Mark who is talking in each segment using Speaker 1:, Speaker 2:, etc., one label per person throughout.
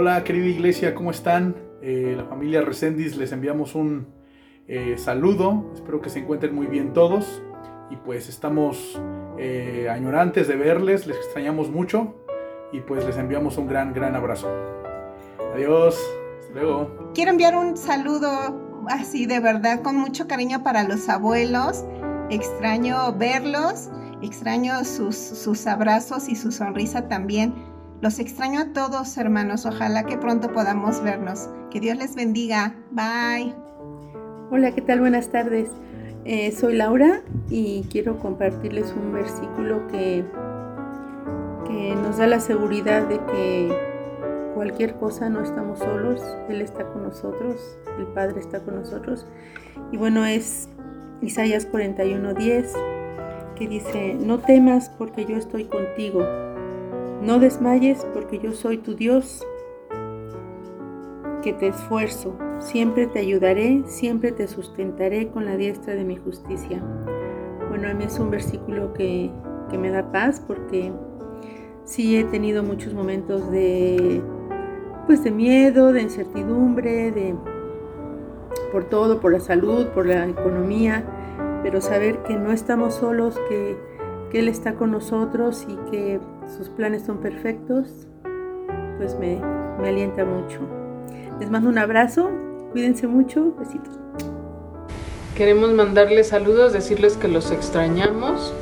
Speaker 1: Hola querida iglesia, ¿cómo están? Eh, la familia Resendis les enviamos un eh, saludo, espero que se encuentren muy bien todos y pues estamos eh, añorantes de verles, les extrañamos mucho y pues les enviamos un gran, gran abrazo. Adiós, hasta luego.
Speaker 2: Quiero enviar un saludo así de verdad con mucho cariño para los abuelos, extraño verlos, extraño sus, sus abrazos y su sonrisa también los extraño a todos, hermanos. Ojalá que pronto podamos vernos. Que Dios les bendiga. Bye.
Speaker 3: Hola, ¿qué tal? Buenas tardes. Eh, soy Laura y quiero compartirles un versículo que, que nos da la seguridad de que cualquier cosa no estamos solos. Él está con nosotros, el Padre está con nosotros. Y bueno, es Isaías 41:10 que dice, no temas porque yo estoy contigo no desmayes porque yo soy tu Dios, que te esfuerzo, siempre te ayudaré, siempre te sustentaré con la diestra de mi justicia. Bueno, a mí es un versículo que, me da paz porque sí he tenido muchos momentos de pues de miedo, de incertidumbre, de por todo, por la salud, por la economía, pero saber que no estamos solos, que, que Él está con nosotros y que sus planes son perfectos, pues me, alienta mucho. Les mando un abrazo, cuídense mucho, besitos.
Speaker 4: Queremos mandarles saludos, decirles que los extrañamos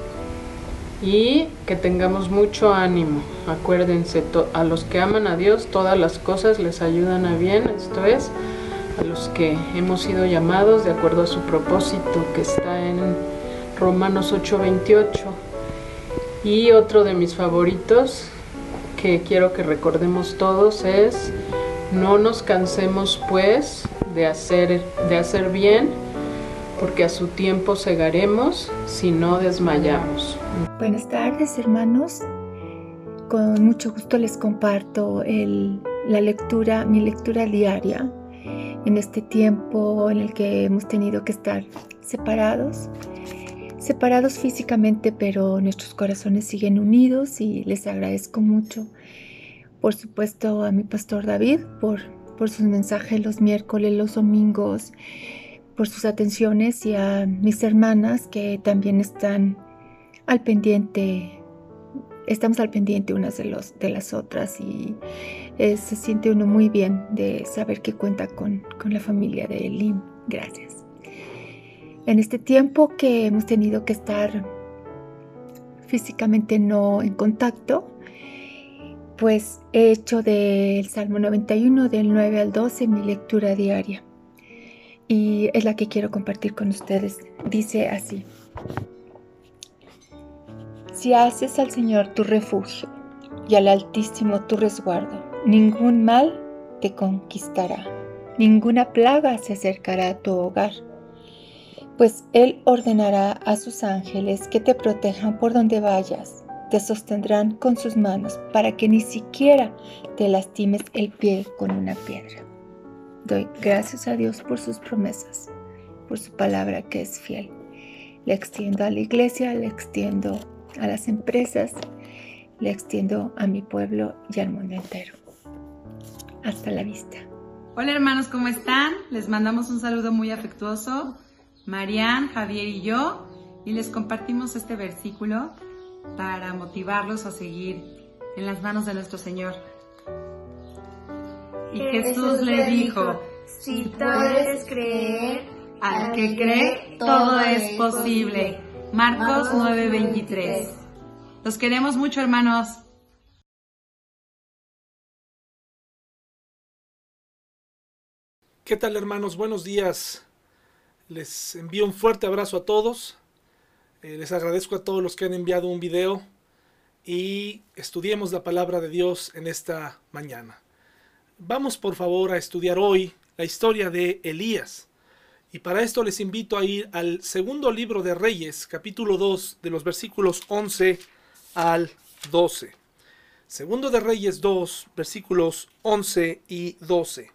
Speaker 4: y que tengamos mucho ánimo. Acuérdense, a los que aman a Dios, todas las cosas les ayudan a bien, esto es, a los que hemos sido llamados de acuerdo a su propósito que está en Romanos 8:28. Y otro de mis favoritos que quiero que recordemos todos es no nos cansemos pues de hacer, de hacer bien, porque a su tiempo cegaremos si no desmayamos.
Speaker 5: Buenas tardes hermanos, con mucho gusto les comparto la lectura, mi lectura diaria en este tiempo en el que hemos tenido que estar separados separados físicamente, pero nuestros corazones siguen unidos y les agradezco mucho. Por supuesto a mi pastor David por, por sus mensajes los miércoles, los domingos, por sus atenciones y a mis hermanas que también están al pendiente, estamos al pendiente unas de, los, de las otras y eh, se siente uno muy bien de saber que cuenta con, con la familia de Elim. Gracias en este tiempo que hemos tenido que estar físicamente no en contacto, pues he hecho del Salmo 91 del 9 al 12 mi lectura diaria. Y es la que quiero compartir con ustedes. Dice así, si haces al Señor tu refugio y al Altísimo tu resguardo, ningún mal te conquistará, ninguna plaga se acercará a tu hogar pues Él ordenará a sus ángeles que te protejan por donde vayas, te sostendrán con sus manos para que ni siquiera te lastimes el pie con una piedra. Doy gracias a Dios por sus promesas, por su palabra que es fiel. Le extiendo a la iglesia, le extiendo a las empresas, le extiendo a mi pueblo y al mundo entero. Hasta la vista.
Speaker 6: Hola hermanos, ¿cómo están? Les mandamos un saludo muy afectuoso Marian, Javier y yo, y les compartimos este versículo para motivarlos a seguir en las manos de nuestro Señor. Y Jesús le dijo, si puedes creer, al que cree, todo es posible. Marcos 9:23. Los queremos mucho, hermanos.
Speaker 1: ¿Qué tal, hermanos? Buenos días. Les envío un fuerte abrazo a todos. Eh, les agradezco a todos los que han enviado un video y estudiemos la palabra de Dios en esta mañana. Vamos por favor a estudiar hoy la historia de Elías. Y para esto les invito a ir al segundo libro de Reyes, capítulo 2, de los versículos 11 al 12. Segundo de Reyes 2, versículos 11 y 12.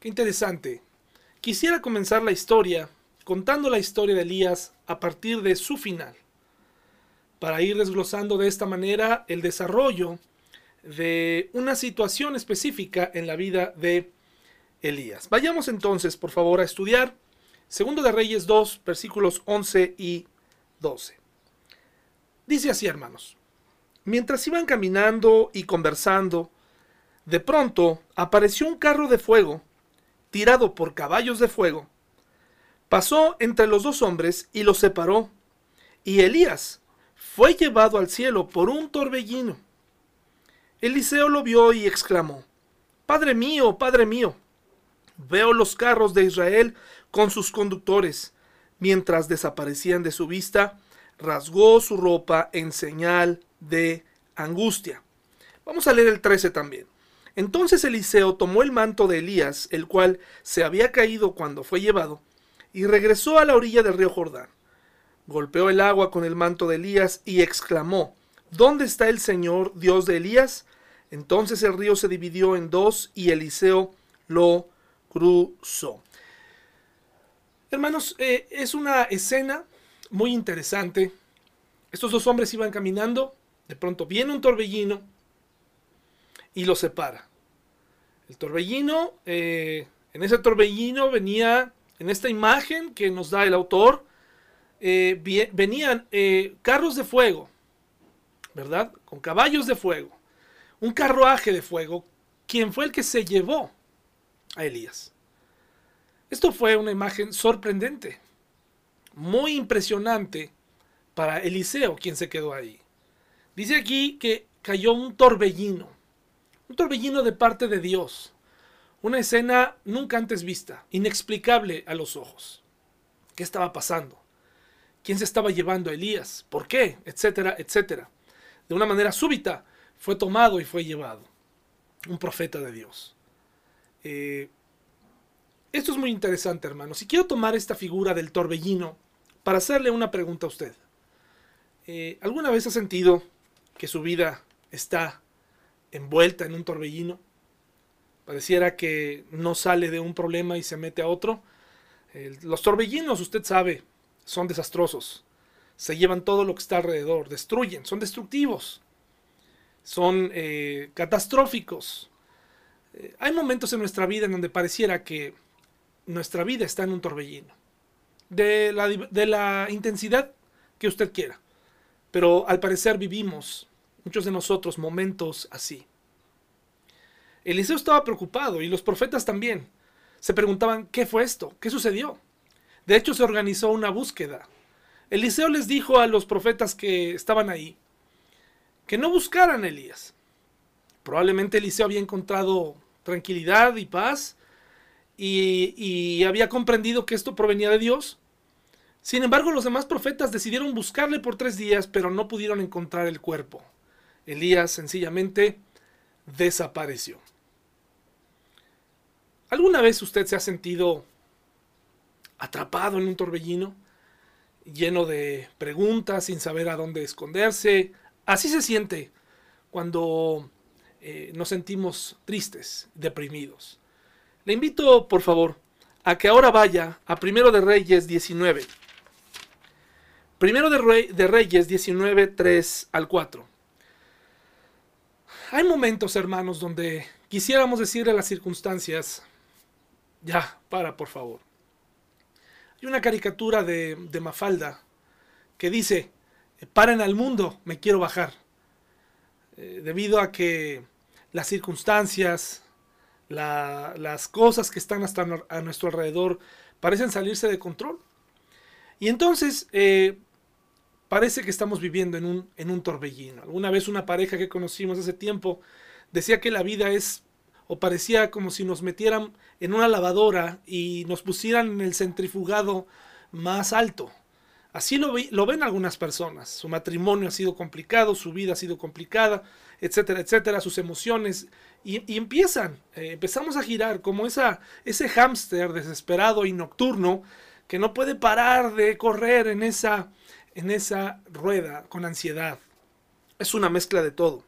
Speaker 1: Qué interesante. Quisiera comenzar la historia contando la historia de Elías a partir de su final, para ir desglosando de esta manera el desarrollo de una situación específica en la vida de Elías. Vayamos entonces, por favor, a estudiar Segundo de Reyes 2, versículos 11 y 12. Dice así, hermanos. Mientras iban caminando y conversando, de pronto apareció un carro de fuego, tirado por caballos de fuego. Pasó entre los dos hombres y los separó, y Elías fue llevado al cielo por un torbellino. Eliseo lo vio y exclamó, Padre mío, Padre mío, veo los carros de Israel con sus conductores. Mientras desaparecían de su vista, rasgó su ropa en señal de angustia. Vamos a leer el 13 también. Entonces Eliseo tomó el manto de Elías, el cual se había caído cuando fue llevado, y regresó a la orilla del río Jordán. Golpeó el agua con el manto de Elías y exclamó, ¿Dónde está el Señor, Dios de Elías? Entonces el río se dividió en dos y Eliseo lo cruzó. Hermanos, eh, es una escena muy interesante. Estos dos hombres iban caminando, de pronto viene un torbellino y los separa. El torbellino, eh, en ese torbellino venía, en esta imagen que nos da el autor, eh, venían carros de fuego, ¿verdad? Con caballos de fuego, un carruaje de fuego, quien fue el que se llevó a Elías. Esto fue una imagen sorprendente, muy impresionante para Eliseo, quien se quedó ahí. Dice aquí que cayó un torbellino, un torbellino de parte de Dios, una escena nunca antes vista, inexplicable a los ojos. ¿Qué estaba pasando? ¿Quién se estaba llevando a Elías? ¿Por qué? Etcétera, etcétera. De una manera súbita fue tomado y fue llevado. Un profeta de Dios. Eh, esto es muy interesante, hermanos. Y quiero tomar esta figura del torbellino para hacerle una pregunta a usted. Eh, ¿Alguna vez ha sentido que su vida está envuelta en un torbellino? Pareciera que no sale de un problema y se mete a otro. los torbellinos, usted sabe, son desastrosos. Se llevan todo lo que está alrededor, destruyen, son destructivos, son eh, catastróficos. Eh, hay momentos en nuestra vida en donde pareciera que nuestra vida está en un torbellino. De la, de la intensidad que usted quiera. Pero al parecer vivimos, muchos de nosotros, momentos así. Eliseo estaba preocupado y los profetas también. Se preguntaban, ¿qué fue esto? ¿Qué sucedió? De hecho, se organizó una búsqueda. Eliseo les dijo a los profetas que estaban ahí que no buscaran a Elías. Probablemente Eliseo había encontrado tranquilidad y paz y, había comprendido que esto provenía de Dios. Sin embargo, los demás profetas decidieron buscarle por tres días, pero no pudieron encontrar el cuerpo. Elías sencillamente desapareció. ¿Alguna vez usted se ha sentido atrapado en un torbellino, lleno de preguntas, sin saber a dónde esconderse? Así se siente cuando eh, nos sentimos tristes, deprimidos. Le invito, por favor, a que ahora vaya a Primero de Reyes 19. Primero de, Reyes 19, 3 al 4. Hay momentos, hermanos, donde quisiéramos decirle a las circunstancias, ya, para, por favor. Hay una caricatura de, de Mafalda que dice, paren al mundo, me quiero bajar. Eh, debido a que las circunstancias, las cosas que están hasta a nuestro alrededor parecen salirse de control. Y entonces eh, parece que estamos viviendo en un, en un torbellino. Alguna vez una pareja que conocimos hace tiempo decía que la vida es o parecía como si nos metieran en una lavadora y nos pusieran en el centrifugado más alto. Así lo, lo, ven algunas personas. Su matrimonio ha sido complicado, su vida ha sido complicada, etcétera, etcétera, sus emociones. Y, empiezan, eh, empezamos a girar como esa, ese hámster desesperado y nocturno que no puede parar de correr en esa, en esa rueda con ansiedad. Es una mezcla de todo.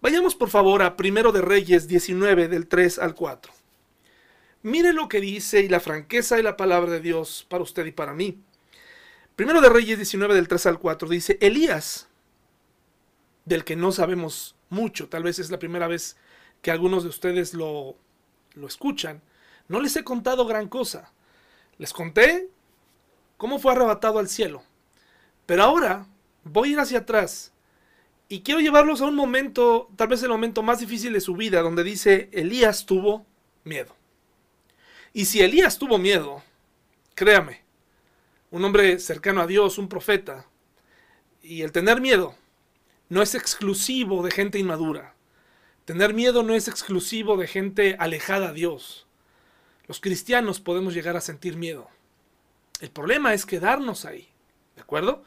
Speaker 1: Vayamos por favor a Primero de Reyes 19 del 3 al 4. Mire lo que dice y la franqueza de la palabra de Dios para usted y para mí. Primero de Reyes 19 del 3 al 4 dice, Elías del que no sabemos mucho. Tal vez es la primera vez que algunos de ustedes lo, lo escuchan. No les he contado gran cosa. Les conté cómo fue arrebatado al cielo. Pero ahora voy a ir hacia atrás y quiero llevarlos a un momento, tal vez el momento más difícil de su vida, donde dice, Elías tuvo miedo. Y si Elías tuvo miedo, créame, un hombre cercano a Dios, un profeta, y el tener miedo no es exclusivo de gente inmadura. Tener miedo no es exclusivo de gente alejada a Dios. Los cristianos podemos llegar a sentir miedo. El problema es quedarnos ahí. ¿De acuerdo?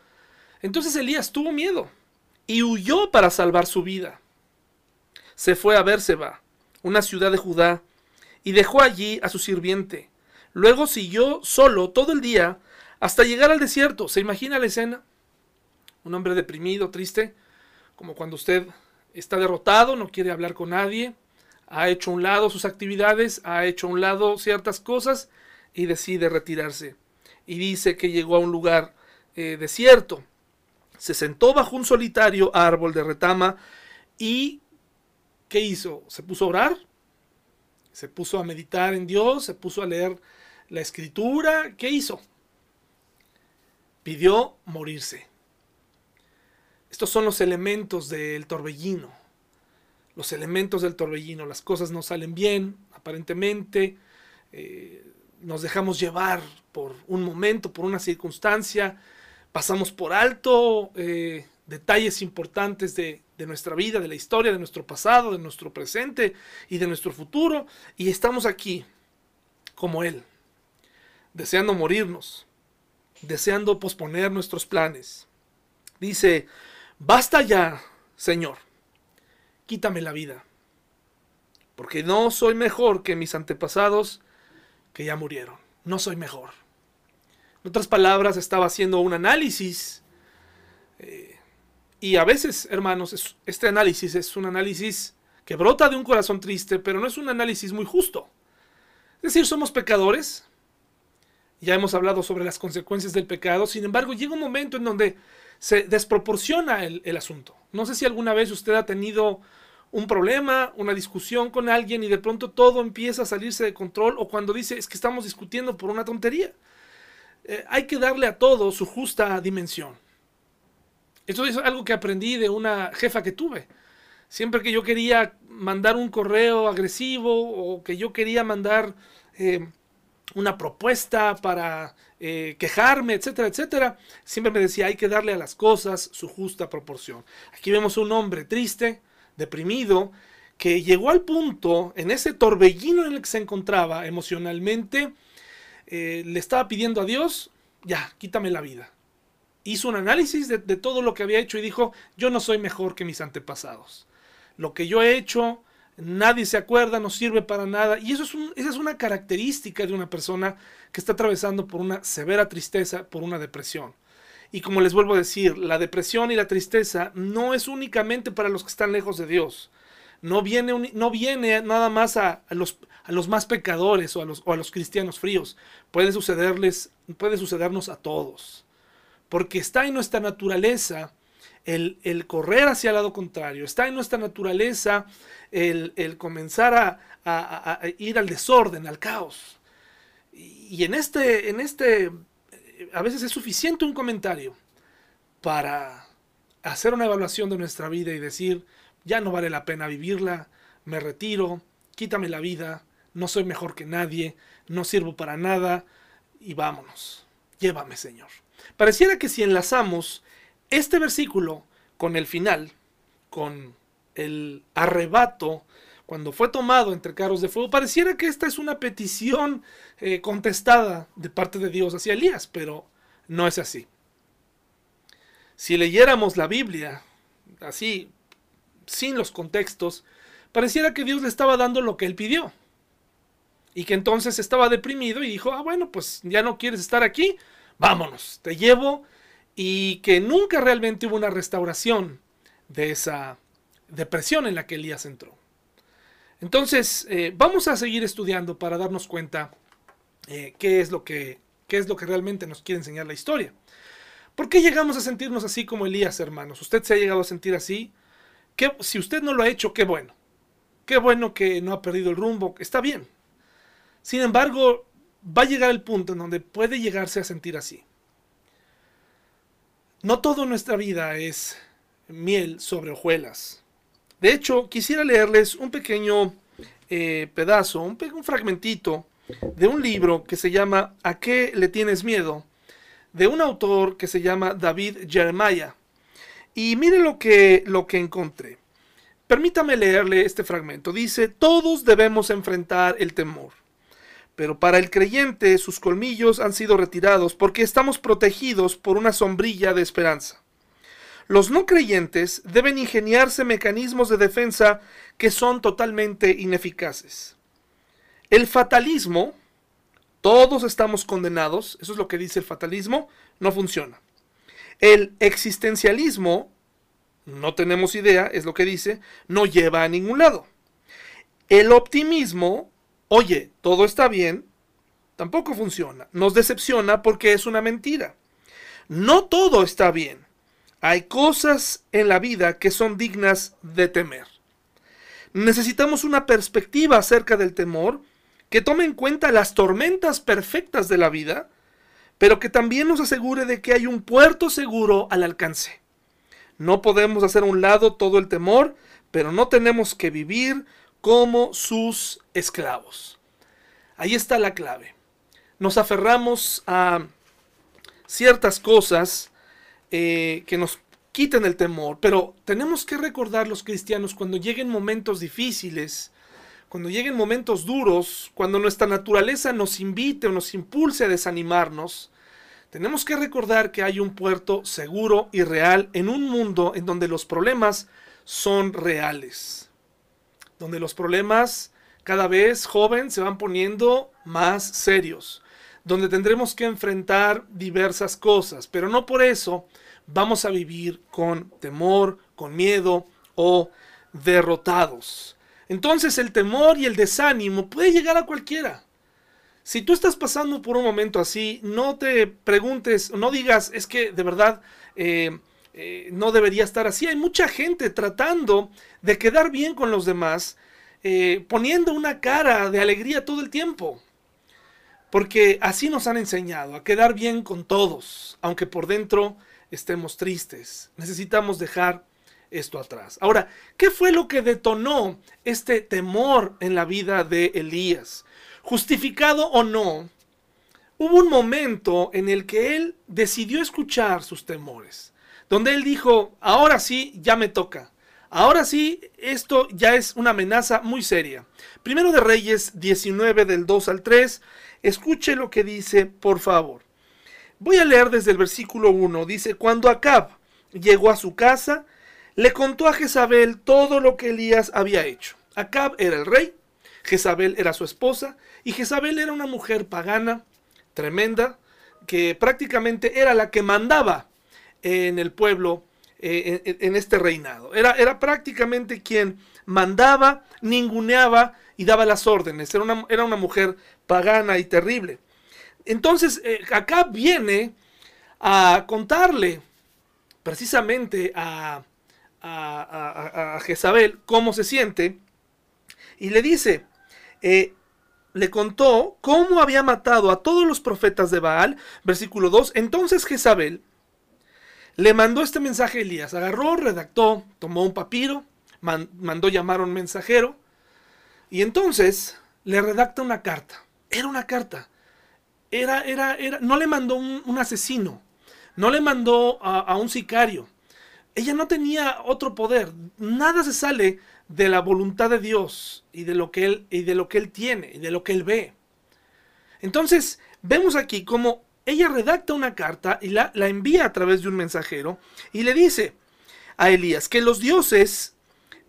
Speaker 1: Entonces Elías tuvo miedo y huyó para salvar su vida. Se fue a Bérseba, una ciudad de Judá, y dejó allí a su sirviente. Luego siguió solo todo el día hasta llegar al desierto. ¿Se imagina la escena? Un hombre deprimido, triste, como cuando usted está derrotado, no quiere hablar con nadie, ha hecho a un lado sus actividades, ha hecho a un lado ciertas cosas y decide retirarse. Y dice que llegó a un lugar eh, desierto. Se sentó bajo un solitario árbol de retama y ¿qué hizo? ¿Se puso a orar? ¿Se puso a meditar en Dios? ¿Se puso a leer la escritura? ¿Qué hizo? Pidió morirse. Estos son los elementos del torbellino. Los elementos del torbellino. Las cosas no salen bien, aparentemente. Eh, nos dejamos llevar por un momento, por una circunstancia. Pasamos por alto eh, detalles importantes de, de nuestra vida, de la historia, de nuestro pasado, de nuestro presente y de nuestro futuro. Y estamos aquí como Él, deseando morirnos, deseando posponer nuestros planes. Dice, Basta ya, Señor, quítame la vida, porque no soy mejor que mis antepasados que ya murieron. No soy mejor. En otras palabras, estaba haciendo un análisis. Eh, y a veces, hermanos, este análisis es un análisis que brota de un corazón triste, pero no es un análisis muy justo. Es decir, somos pecadores. Ya hemos hablado sobre las consecuencias del pecado. Sin embargo, llega un momento en donde se desproporciona el, asunto. No sé si alguna vez usted ha tenido un problema, una discusión con alguien y de pronto todo empieza a salirse de control o cuando dice es que estamos discutiendo por una tontería. Eh, hay que darle a todo su justa dimensión. Esto es algo que aprendí de una jefa que tuve. Siempre que yo quería mandar un correo agresivo o que yo quería mandar eh, una propuesta para eh, quejarme, etcétera, etcétera, siempre me decía hay que darle a las cosas su justa proporción. Aquí vemos un hombre triste, deprimido, que llegó al punto, en ese torbellino en el que se encontraba emocionalmente, eh, le estaba pidiendo a Dios, ya, quítame la vida. Hizo un análisis de, de todo lo que había hecho y dijo, yo no soy mejor que mis antepasados. Lo que yo he hecho nadie se acuerda, no sirve para nada. Y eso es esa es una característica de una persona que está atravesando por una severa tristeza, por una depresión. Y como les vuelvo a decir, la depresión y la tristeza no es únicamente para los que están lejos de Dios. No viene, no viene nada más a, los, a los más pecadores o a los, a los cristianos fríos. Puede sucederles, puede sucedernos a todos. Porque está en nuestra naturaleza el, correr hacia el lado contrario, está en nuestra naturaleza el, comenzar a, ir al desorden, al caos. Y, en este, en este, a veces es suficiente un comentario para hacer una evaluación de nuestra vida y decir, ya no vale la pena vivirla, me retiro, quítame la vida, no soy mejor que nadie, no sirvo para nada y vámonos, llévame Señor. Pareciera que si enlazamos este versículo con el final, con el arrebato, cuando fue tomado entre carros de fuego, pareciera que esta es una petición eh, contestada de parte de Dios hacia Elías, pero no es así. Si leyéramos la Biblia así, sin los contextos, pareciera que Dios le estaba dando lo que él pidió. Y que entonces estaba deprimido y dijo, ah, bueno, pues ya no quieres estar aquí, vámonos, te llevo y que nunca realmente hubo una restauración de esa depresión en la que Elías entró. Entonces, eh, vamos a seguir estudiando para darnos cuenta eh, qué, es lo que, qué es lo que realmente nos quiere enseñar la historia. ¿Por qué llegamos a sentirnos así como Elías, hermanos? ¿Usted se ha llegado a sentir así? si usted no lo ha hecho, qué bueno. Qué bueno que no ha perdido el rumbo, está bien. Sin embargo, va a llegar el punto en donde puede llegarse a sentir así. No todo en nuestra vida es miel sobre hojuelas. De hecho, quisiera leerles un pequeño eh, pedazo, un, un fragmentito de un libro que se llama ¿A qué le tienes miedo? de un autor que se llama David Jeremiah. Y mire lo que, lo que encontré. Permítame leerle este fragmento. Dice, todos debemos enfrentar el temor. Pero para el creyente sus colmillos han sido retirados porque estamos protegidos por una sombrilla de esperanza. Los no creyentes deben ingeniarse mecanismos de defensa que son totalmente ineficaces. El fatalismo, todos estamos condenados, eso es lo que dice el fatalismo, no funciona. El existencialismo, no tenemos idea, es lo que dice, no lleva a ningún lado. El optimismo, oye, todo está bien, tampoco funciona. Nos decepciona porque es una mentira. No todo está bien. Hay cosas en la vida que son dignas de temer. Necesitamos una perspectiva acerca del temor que tome en cuenta las tormentas perfectas de la vida pero que también nos asegure de que hay un puerto seguro al alcance. No podemos hacer a un lado todo el temor, pero no tenemos que vivir como sus esclavos. Ahí está la clave. Nos aferramos a ciertas cosas eh, que nos quiten el temor, pero tenemos que recordar los cristianos cuando lleguen momentos difíciles, cuando lleguen momentos duros, cuando nuestra naturaleza nos invite o nos impulse a desanimarnos, tenemos que recordar que hay un puerto seguro y real en un mundo en donde los problemas son reales. Donde los problemas cada vez, joven, se van poniendo más serios. Donde tendremos que enfrentar diversas cosas, pero no por eso vamos a vivir con temor, con miedo o derrotados. Entonces el temor y el desánimo puede llegar a cualquiera. Si tú estás pasando por un momento así, no te preguntes, no digas, es que de verdad eh, eh, no debería estar así. Hay mucha gente tratando de quedar bien con los demás, eh, poniendo una cara de alegría todo el tiempo. Porque así nos han enseñado, a quedar bien con todos, aunque por dentro estemos tristes. Necesitamos dejar esto atrás. Ahora, ¿qué fue lo que detonó este temor en la vida de Elías? Justificado o no, hubo un momento en el que él decidió escuchar sus temores, donde él dijo, ahora sí, ya me toca. Ahora sí, esto ya es una amenaza muy seria. Primero de Reyes 19 del 2 al 3, escuche lo que dice, por favor. Voy a leer desde el versículo 1. Dice, cuando Acab llegó a su casa, le contó a Jezabel todo lo que Elías había hecho. Acab era el rey, Jezabel era su esposa, y Jezabel era una mujer pagana, tremenda, que prácticamente era la que mandaba en el pueblo, eh, en, este reinado. Era, era prácticamente quien mandaba, ninguneaba y daba las órdenes. Era una, era una mujer pagana y terrible. Entonces, eh, acá viene a contarle precisamente a, a, Jezabel cómo se siente y le dice, eh, le contó cómo había matado a todos los profetas de Baal, versículo 2, entonces Jezabel le mandó este mensaje a Elías, agarró, redactó, tomó un papiro, mandó llamar a un mensajero y entonces le redacta una carta. Era una carta. Era, era, era, no le mandó un, asesino, no le mandó a un sicario, ella no tenía otro poder. Nada se sale de la voluntad de Dios y de lo que él, y de lo que él tiene y de lo que él ve. Entonces, vemos aquí cómo ella redacta una carta y la, la envía a través de un mensajero y le dice a Elías que los dioses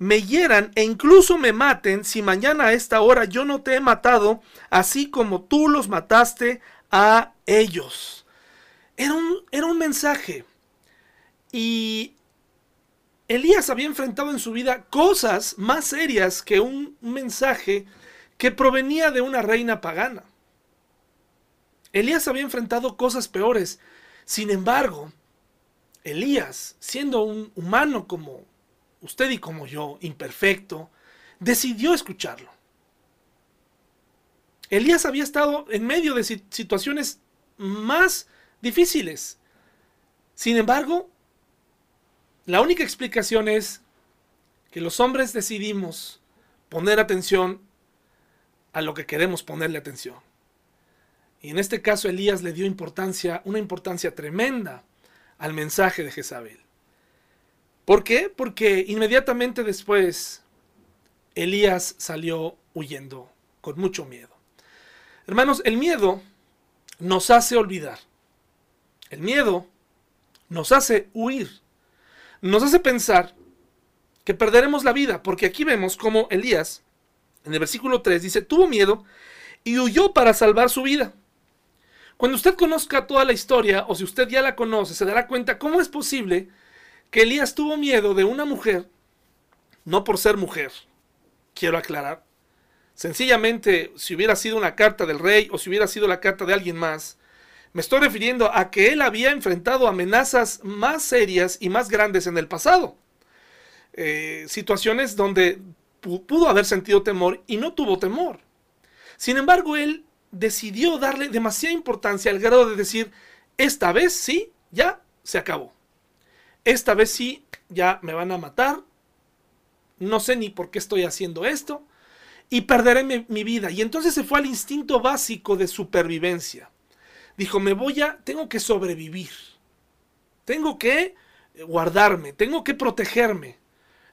Speaker 1: me hieran e incluso me maten si mañana a esta hora yo no te he matado, así como tú los mataste a ellos. Era un, era un mensaje. Y Elías había enfrentado en su vida cosas más serias que un mensaje que provenía de una reina pagana. Elías había enfrentado cosas peores. Sin embargo, Elías, siendo un humano como usted y como yo, imperfecto, decidió escucharlo. Elías había estado en medio de situaciones más difíciles. Sin embargo, la única explicación es que los hombres decidimos poner atención a lo que queremos ponerle atención. Y en este caso Elías le dio importancia, una importancia tremenda al mensaje de Jezabel. ¿Por qué? Porque inmediatamente después Elías salió huyendo con mucho miedo. Hermanos, el miedo nos hace olvidar. El miedo nos hace huir. Nos hace pensar que perderemos la vida, porque aquí vemos como Elías, en el versículo 3, dice, tuvo miedo y huyó para salvar su vida. Cuando usted conozca toda la historia, o si usted ya la conoce, se dará cuenta cómo es posible que Elías tuvo miedo de una mujer, no por ser mujer, quiero aclarar. Sencillamente, si hubiera sido una carta del rey o si hubiera sido la carta de alguien más, me estoy refiriendo a que él había enfrentado amenazas más serias y más grandes en el pasado. Eh, situaciones donde pudo haber sentido temor y no tuvo temor. Sin embargo, él decidió darle demasiada importancia al grado de decir, esta vez sí, ya se acabó. Esta vez sí, ya me van a matar. No sé ni por qué estoy haciendo esto. Y perderé mi, vida. Y entonces se fue al instinto básico de supervivencia. Dijo, me voy a, tengo que sobrevivir. Tengo que guardarme, tengo que protegerme.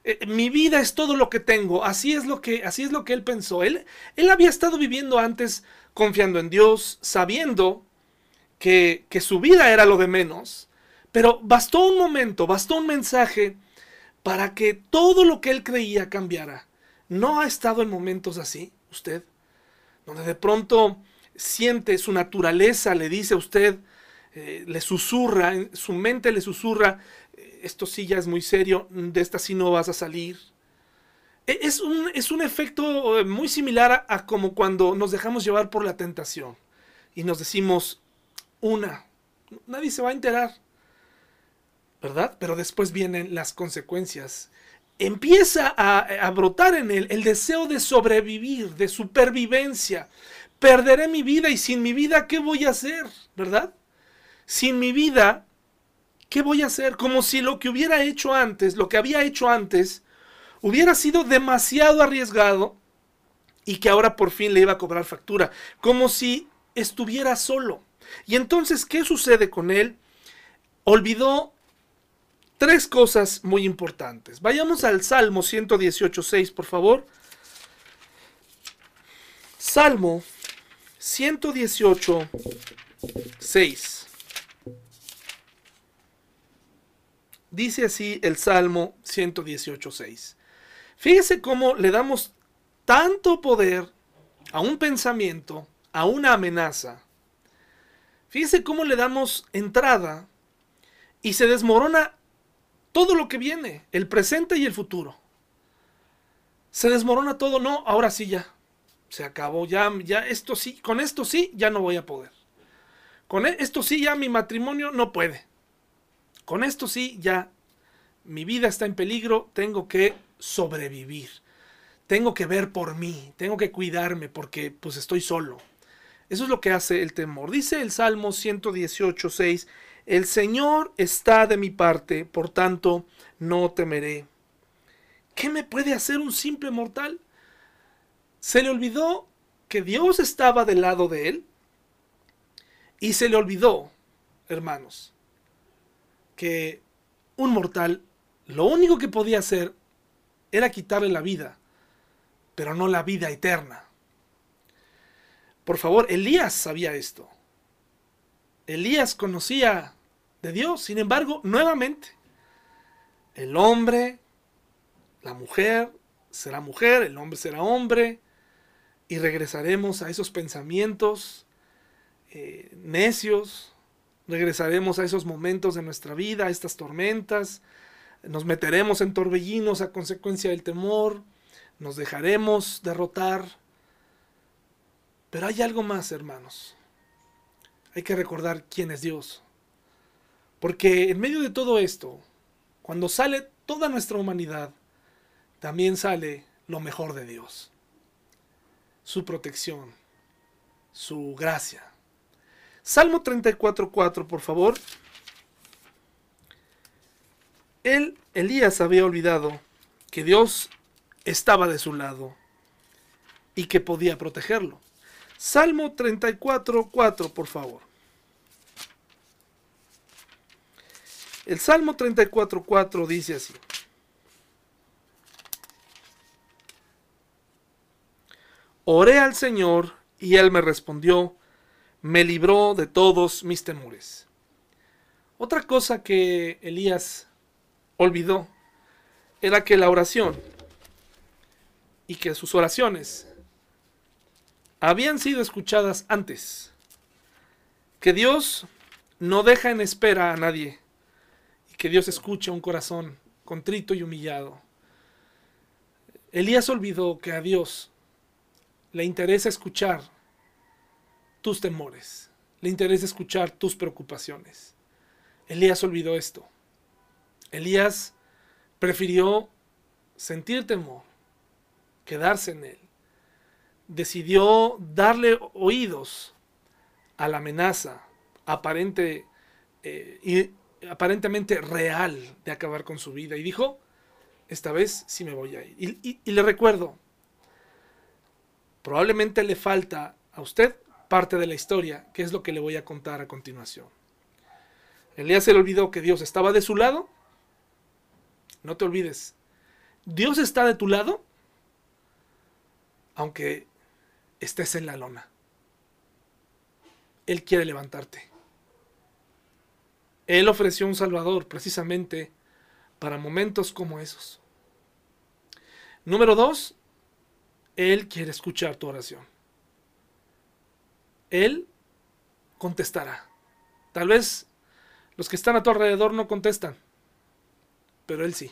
Speaker 1: Eh, mi vida es todo lo que tengo. Así es lo que, así es lo que él pensó. Él, él había estado viviendo antes confiando en Dios, sabiendo que, que su vida era lo de menos, pero bastó un momento, bastó un mensaje para que todo lo que él creía cambiara. ¿No ha estado en momentos así usted? Donde de pronto siente su naturaleza, le dice a usted, eh, le susurra, su mente le susurra, esto sí ya es muy serio, de esta sí no vas a salir. E, es un, es un efecto eh, muy similar a, como cuando nos dejamos llevar por la tentación y nos decimos una, nadie se va a enterar, ¿verdad? Pero después vienen las consecuencias. Empieza a, a brotar en él el deseo de sobrevivir, de supervivencia. Perderé mi vida y sin mi vida, ¿qué voy a hacer? ¿Verdad? Sin mi vida, ¿qué voy a hacer? Como si lo que hubiera hecho antes, lo que había hecho antes, hubiera sido demasiado arriesgado y que ahora por fin le iba a cobrar factura, como si estuviera solo. Y entonces, ¿qué sucede con él? Olvidó tres cosas muy importantes. Vayamos al Salmo 118.6, por favor. Salmo 118.6. Dice así el Salmo 118.6. Fíjese cómo le damos tanto poder a un pensamiento, a una amenaza. Fíjese cómo le damos entrada y se desmorona todo lo que viene, el presente y el futuro. Se desmorona todo, no, ahora sí ya. Se acabó, ya, ya esto sí, con esto sí, ya no voy a poder. Con e, esto sí, ya mi matrimonio no puede. Con esto sí, ya mi vida está en peligro, tengo que sobrevivir. Tengo que ver por mí, tengo que cuidarme porque pues estoy solo. Eso es lo que hace el temor. Dice el Salmo 118, 6, el Señor está de mi parte, por tanto no temeré. ¿Qué me puede hacer un simple mortal? Se le olvidó que Dios estaba del lado de él y se le olvidó, hermanos, que un mortal lo único que podía hacer era quitarle la vida, pero no la vida eterna. Por favor, Elías sabía esto. Elías conocía de Dios, sin embargo, nuevamente, el hombre, la mujer será mujer, el hombre será hombre, y regresaremos a esos pensamientos eh, necios, regresaremos a esos momentos de nuestra vida, a estas tormentas, nos meteremos en torbellinos a consecuencia del temor, nos dejaremos derrotar. Pero hay algo más, hermanos. Hay que recordar quién es Dios. Porque en medio de todo esto, cuando sale toda nuestra humanidad también sale lo mejor de Dios. Su protección, su gracia. Salmo 34.4, por favor. Él, Elías, había olvidado que Dios estaba de su lado y que podía protegerlo. Salmo 34.4, por favor. El Salmo 34.4 dice así. Oré al Señor y Él me respondió, me libró de todos mis temores. Otra cosa que Elías olvidó era que la oración y que sus oraciones habían sido escuchadas antes, que Dios no deja en espera a nadie y que Dios escucha un corazón contrito y humillado. Elías olvidó que a Dios le interesa escuchar tus temores, le interesa escuchar tus preocupaciones. Elías olvidó esto. Elías prefirió sentir temor, quedarse en él. Decidió darle oídos a la amenaza aparente eh, y aparentemente real de acabar con su vida y dijo, esta vez sí me voy a ir. y le recuerdo, Probablemente le falta a usted parte de la historia, que es lo que le voy a contar a continuación. Elías se le olvidó que Dios estaba de su lado. No te olvides, Dios está de tu lado, aunque estés en la lona. Él quiere levantarte. Él ofreció un Salvador precisamente para momentos como esos. Número dos, él quiere escuchar tu oración. Él contestará. Tal vez los que están a tu alrededor no contestan, pero Él sí.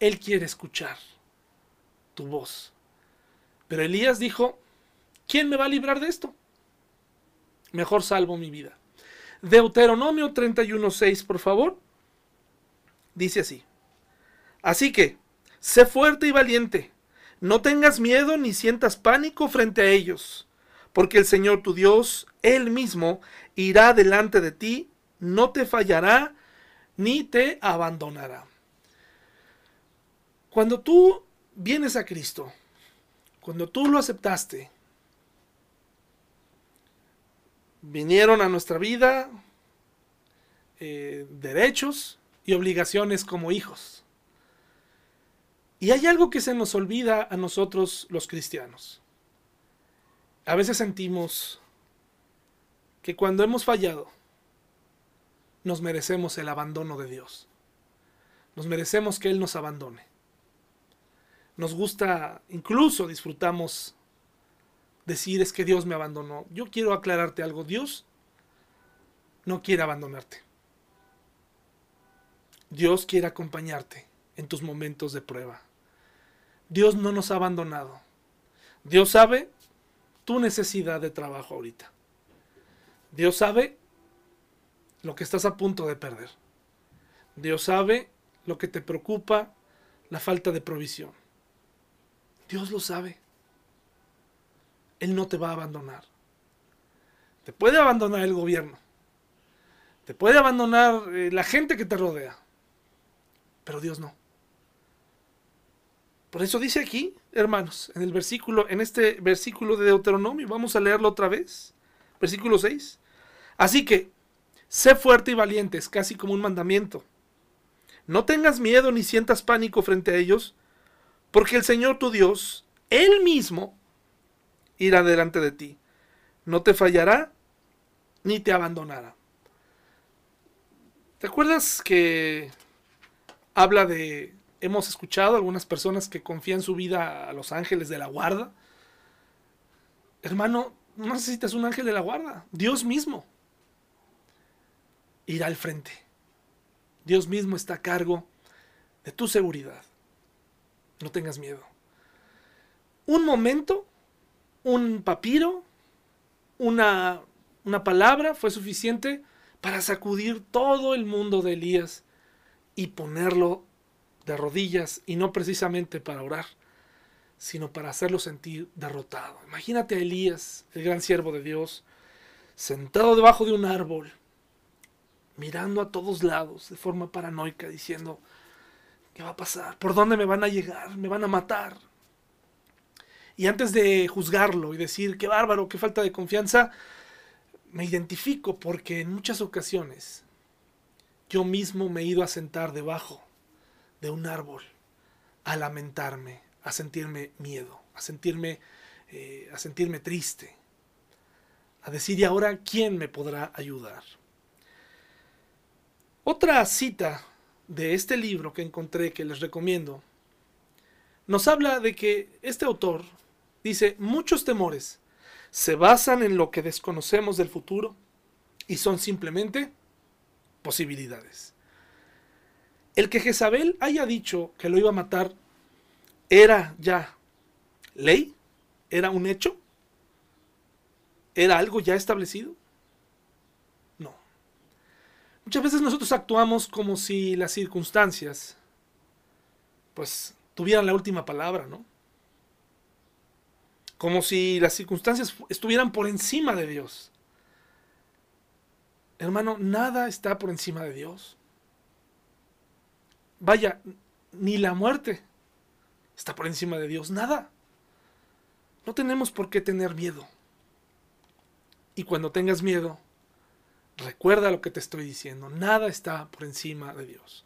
Speaker 1: Él quiere escuchar tu voz. Pero Elías dijo, ¿quién me va a librar de esto? Mejor salvo mi vida. Deuteronomio 31.6, por favor. Dice así. Así que, sé fuerte y valiente no tengas miedo ni sientas pánico frente a ellos, porque el Señor tu Dios, Él mismo, irá delante de ti, no te fallará ni te abandonará. Cuando tú vienes a Cristo, cuando tú lo aceptaste, vinieron a nuestra vida eh, derechos y obligaciones como hijos. Y hay algo que se nos olvida a nosotros los cristianos. A veces sentimos que cuando hemos fallado, nos merecemos el abandono de Dios. Nos merecemos que Él nos abandone. Nos gusta, incluso disfrutamos decir es que Dios me abandonó. Yo quiero aclararte algo. Dios no quiere abandonarte. Dios quiere acompañarte en tus momentos de prueba. Dios no nos ha abandonado. Dios sabe tu necesidad de trabajo ahorita. Dios sabe lo que estás a punto de perder. Dios sabe lo que te preocupa, la falta de provisión. Dios lo sabe. Él no te va a abandonar. Te puede abandonar el gobierno. Te puede abandonar eh, la gente que te rodea. Pero Dios no. Por eso dice aquí, hermanos, en el versículo, en este versículo de Deuteronomio, vamos a leerlo otra vez. Versículo 6. Así que, sé fuerte y valiente, es casi como un mandamiento. No tengas miedo ni sientas pánico frente a ellos, porque el Señor tu Dios, Él mismo, irá delante de ti. No te fallará ni te abandonará. ¿Te acuerdas que habla de hemos escuchado algunas personas que confían su vida a los ángeles de la guarda. Hermano, no necesitas un ángel de la guarda. Dios mismo irá al frente. Dios mismo está a cargo de tu seguridad. No tengas miedo. Un momento, un papiro, una, una palabra fue suficiente para sacudir todo el mundo de Elías y ponerlo de rodillas y no precisamente para orar, sino para hacerlo sentir derrotado. Imagínate a Elías, el gran siervo de Dios, sentado debajo de un árbol, mirando a todos lados de forma paranoica, diciendo, ¿qué va a pasar? ¿Por dónde me van a llegar? ¿Me van a matar? Y antes de juzgarlo y decir, qué bárbaro, qué falta de confianza, me identifico porque en muchas ocasiones yo mismo me he ido a sentar debajo de un árbol a lamentarme, a sentirme miedo, a sentirme, eh, a sentirme triste, a decir, ¿y ahora quién me podrá ayudar? Otra cita de este libro que encontré que les recomiendo nos habla de que este autor dice, muchos temores se basan en lo que desconocemos del futuro y son simplemente posibilidades. El que Jezabel haya dicho que lo iba a matar era ya ley, era un hecho, era algo ya establecido. Muchas veces nosotros actuamos como si las circunstancias pues tuvieran la última palabra, ¿no? Como si las circunstancias estuvieran por encima de Dios. Hermano, nada está por encima de Dios. Vaya, ni la muerte está por encima de Dios, nada. No tenemos por qué tener miedo. Y cuando tengas miedo, recuerda lo que te estoy diciendo, nada está por encima de Dios.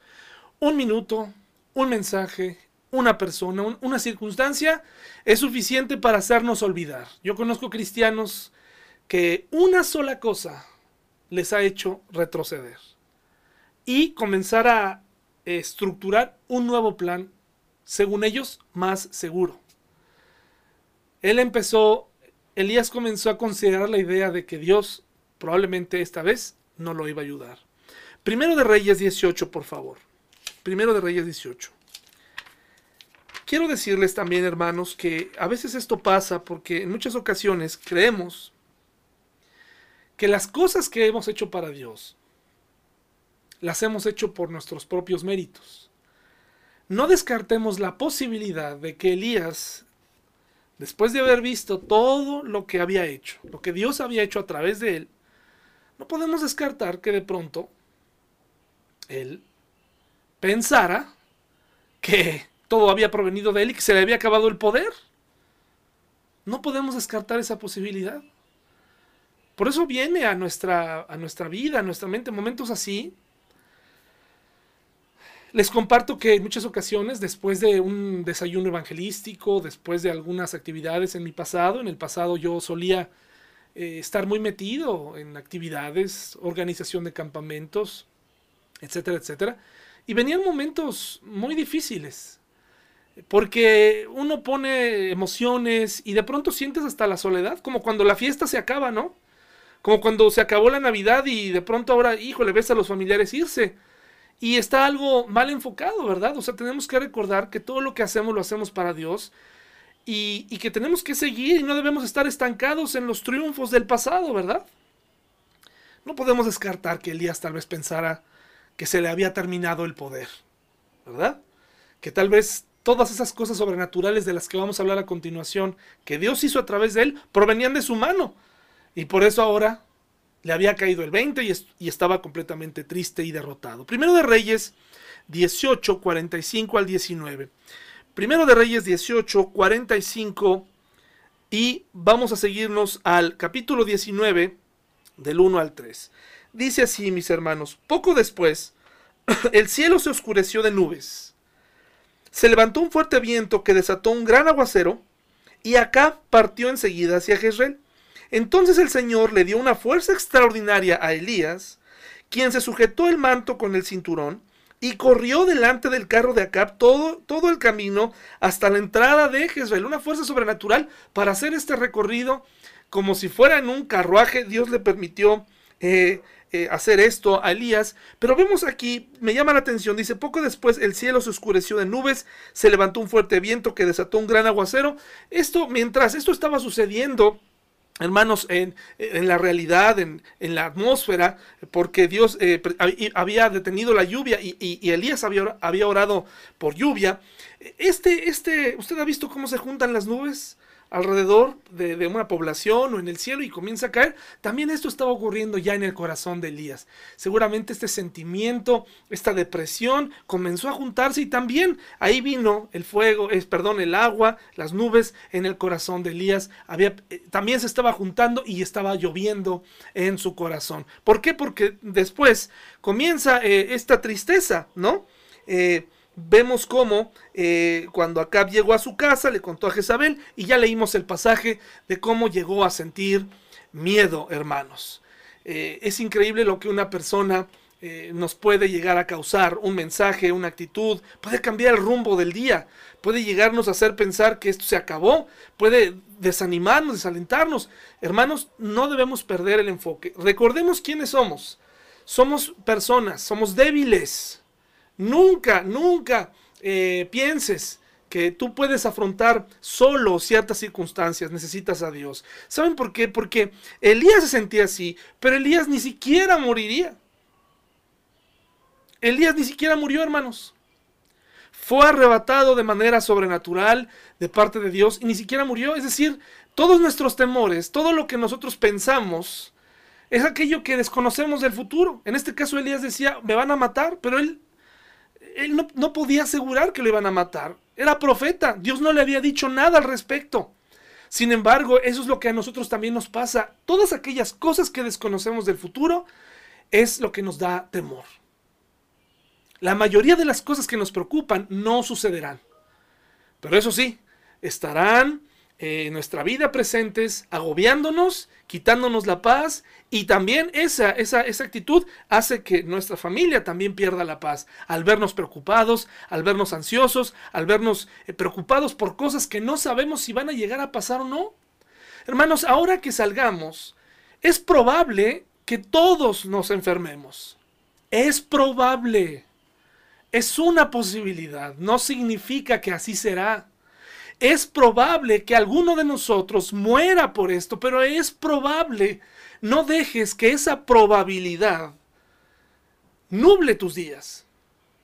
Speaker 1: Un minuto, un mensaje, una persona, una circunstancia es suficiente para hacernos olvidar. Yo conozco cristianos que una sola cosa les ha hecho retroceder y comenzar a estructurar un nuevo plan, según ellos, más seguro. Él empezó, Elías comenzó a considerar la idea de que Dios probablemente esta vez no lo iba a ayudar. Primero de Reyes 18, por favor. Primero de Reyes 18. Quiero decirles también, hermanos, que a veces esto pasa porque en muchas ocasiones creemos que las cosas que hemos hecho para Dios las hemos hecho por nuestros propios méritos. No descartemos la posibilidad de que Elías, después de haber visto todo lo que había hecho, lo que Dios había hecho a través de él, no podemos descartar que de pronto él pensara que todo había provenido de él y que se le había acabado el poder. No podemos descartar esa posibilidad. Por eso viene a nuestra, a nuestra vida, a nuestra mente, momentos así. Les comparto que en muchas ocasiones, después de un desayuno evangelístico, después de algunas actividades en mi pasado, en el pasado yo solía eh, estar muy metido en actividades, organización de campamentos, etcétera, etcétera. Y venían momentos muy difíciles, porque uno pone emociones y de pronto sientes hasta la soledad, como cuando la fiesta se acaba, ¿no? Como cuando se acabó la Navidad y de pronto ahora, híjole, ves a los familiares irse. Y está algo mal enfocado, ¿verdad? O sea, tenemos que recordar que todo lo que hacemos lo hacemos para Dios y, que tenemos que seguir y no debemos estar estancados en los triunfos del pasado, ¿verdad? No podemos descartar que Elías tal vez pensara que se le había terminado el poder, ¿verdad? Que tal vez todas esas cosas sobrenaturales de las que vamos a hablar a continuación, que Dios hizo a través de él, provenían de su mano. Y por eso ahora le había caído el 20 y, estaba completamente triste y derrotado. Primero de Reyes 18, 45 al 19. Primero de Reyes 18, 45 y vamos a seguirnos al capítulo 19 del 1 al 3. Dice así, mis hermanos, poco después el cielo se oscureció de nubes. Se levantó un fuerte viento que desató un gran aguacero y acá partió enseguida hacia Jezreel. Entonces el Señor le dio una fuerza extraordinaria a Elías, quien se sujetó el manto con el cinturón y corrió delante del carro de Acab todo, todo el camino hasta la entrada de Jezreel. Una fuerza sobrenatural para hacer este recorrido como si fuera en un carruaje. Dios le permitió eh, eh, hacer esto a Elías. Pero vemos aquí, me llama la atención, dice, poco después el cielo se oscureció de nubes, se levantó un fuerte viento que desató un gran aguacero. Esto, mientras esto estaba sucediendo, hermanos, en, la realidad, en, la atmósfera, porque Dios eh, había detenido la lluvia y, Elías había, había, orado por lluvia. Este, este, ¿usted ha visto cómo se juntan las nubes? Alrededor de, una población o en el cielo y comienza a caer, también esto estaba ocurriendo ya en el corazón de Elías. Seguramente este sentimiento, esta depresión comenzó a juntarse y también ahí vino el fuego, es, perdón, el agua, las nubes en el corazón de Elías. Había, eh, también se estaba juntando y estaba lloviendo en su corazón. ¿Por qué? Porque después comienza eh, esta tristeza, ¿no? Eh, vemos cómo eh, cuando Acab llegó a su casa le contó a Jezabel y ya leímos el pasaje de cómo llegó a sentir miedo, hermanos. Eh, es increíble lo que una persona eh, nos puede llegar a causar, un mensaje, una actitud, puede cambiar el rumbo del día, puede llegarnos a hacer pensar que esto se acabó, puede desanimarnos, desalentarnos. Hermanos, no debemos perder el enfoque. Recordemos quiénes somos. Somos personas, somos débiles Nunca, nunca eh, pienses que tú puedes afrontar solo ciertas circunstancias, necesitas a Dios. ¿Saben por qué? Porque Elías se sentía así, pero Elías ni siquiera moriría. Elías ni siquiera murió, hermanos. Fue arrebatado de manera sobrenatural de parte de Dios y ni siquiera murió. Es decir, todos nuestros temores, todo lo que nosotros pensamos, es aquello que desconocemos del futuro. En este caso Elías decía, me van a matar, pero él él no, podía asegurar que lo iban a matar. Era profeta, Dios no le había dicho nada al respecto. Sin embargo, eso es lo que a nosotros también nos pasa. Todas aquellas cosas que desconocemos del futuro es lo que nos da temor. La mayoría de las cosas que nos preocupan no sucederán. Pero eso sí, estarán en nuestra vida presentes, agobiándonos, quitándonos la paz y también esa, esa, esa actitud hace que nuestra familia también pierda la paz al vernos preocupados, al vernos ansiosos, al vernos eh, preocupados por cosas que no sabemos si van a llegar a pasar o no. Hermanos, ahora que salgamos, es probable que todos nos enfermemos. Es probable. Es una posibilidad. No significa que así será. Es probable que alguno de nosotros muera por esto, pero es probable. No dejes que esa probabilidad nuble tus días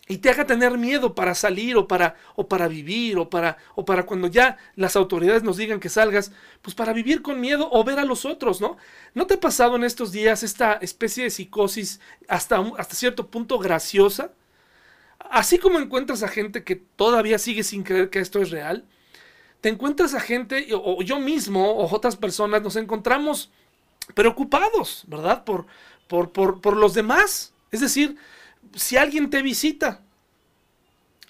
Speaker 1: y te haga tener miedo para salir o para, o para vivir o para, o para cuando ya las autoridades nos digan que salgas, pues para vivir con miedo o ver a los otros, ¿no? ¿No te ha pasado en estos días esta especie de psicosis hasta, hasta cierto punto graciosa? Así como encuentras a gente que todavía sigue sin creer que esto es real, te encuentras a gente, o yo mismo, o otras personas, nos encontramos preocupados, ¿verdad? Por, por, por, los demás. Es decir, si alguien te visita,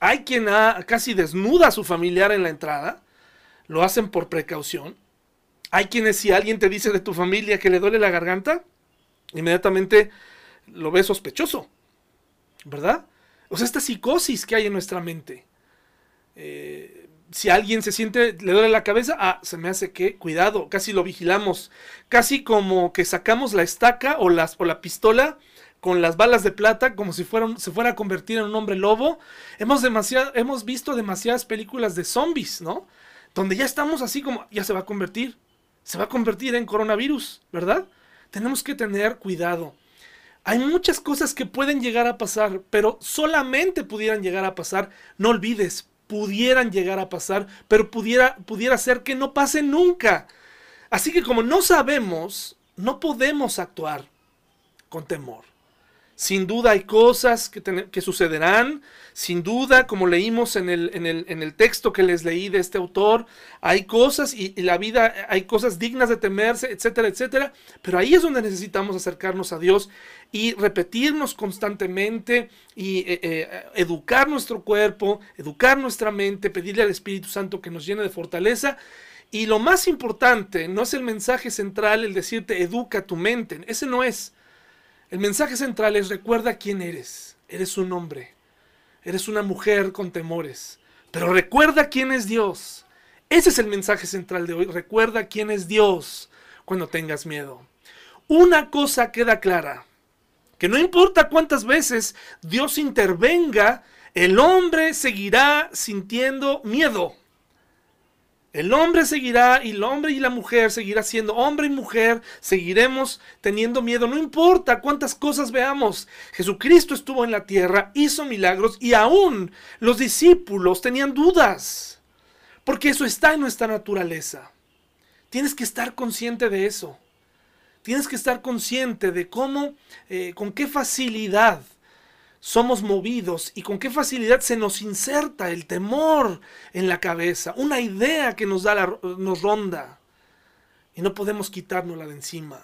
Speaker 1: hay quien ha, casi desnuda a su familiar en la entrada, lo hacen por precaución. Hay quienes si alguien te dice de tu familia que le duele la garganta, inmediatamente lo ves sospechoso, ¿verdad? O sea, esta psicosis que hay en nuestra mente. Eh, si alguien se siente, le duele la cabeza, ah, se me hace que, cuidado, casi lo vigilamos. Casi como que sacamos la estaca o, o la pistola con las balas de plata, como si se fuera a convertir en un hombre lobo. Hemos, demasiado, hemos visto demasiadas películas de zombies, ¿no? Donde ya estamos así como, ya se va a convertir, se va a convertir en coronavirus, ¿verdad? Tenemos que tener cuidado. Hay muchas cosas que pueden llegar a pasar, pero solamente pudieran llegar a pasar. No olvides, pudieran llegar a pasar, pero pudiera, pudiera ser que no pase nunca. Así que como no sabemos, no podemos actuar con temor. Sin duda hay cosas que, que sucederán, sin duda, como leímos en el, en, el, en el, texto que les leí de este autor, hay cosas y, la vida, hay cosas dignas de temerse, etcétera, etcétera, pero ahí es donde necesitamos acercarnos a Dios y repetirnos constantemente y eh, eh, educar nuestro cuerpo, educar nuestra mente, pedirle al Espíritu Santo que nos llene de fortaleza. Y lo más importante no es el mensaje central, el decirte educa tu mente, ese no es. El mensaje central es recuerda quién eres. Eres un hombre. Eres una mujer con temores. Pero recuerda quién es Dios. Ese es el mensaje central de hoy. Recuerda quién es Dios cuando tengas miedo. Una cosa queda clara. Que no importa cuántas veces Dios intervenga, el hombre seguirá sintiendo miedo. El hombre seguirá y el hombre y la mujer seguirá siendo hombre y mujer, seguiremos teniendo miedo, no importa cuántas cosas veamos. Jesucristo estuvo en la tierra, hizo milagros y aún los discípulos tenían dudas, porque eso está en nuestra naturaleza. Tienes que estar consciente de eso. Tienes que estar consciente de cómo, eh, con qué facilidad somos movidos y con qué facilidad se nos inserta el temor en la cabeza, una idea que nos, da la, nos ronda y no podemos quitárnosla de encima.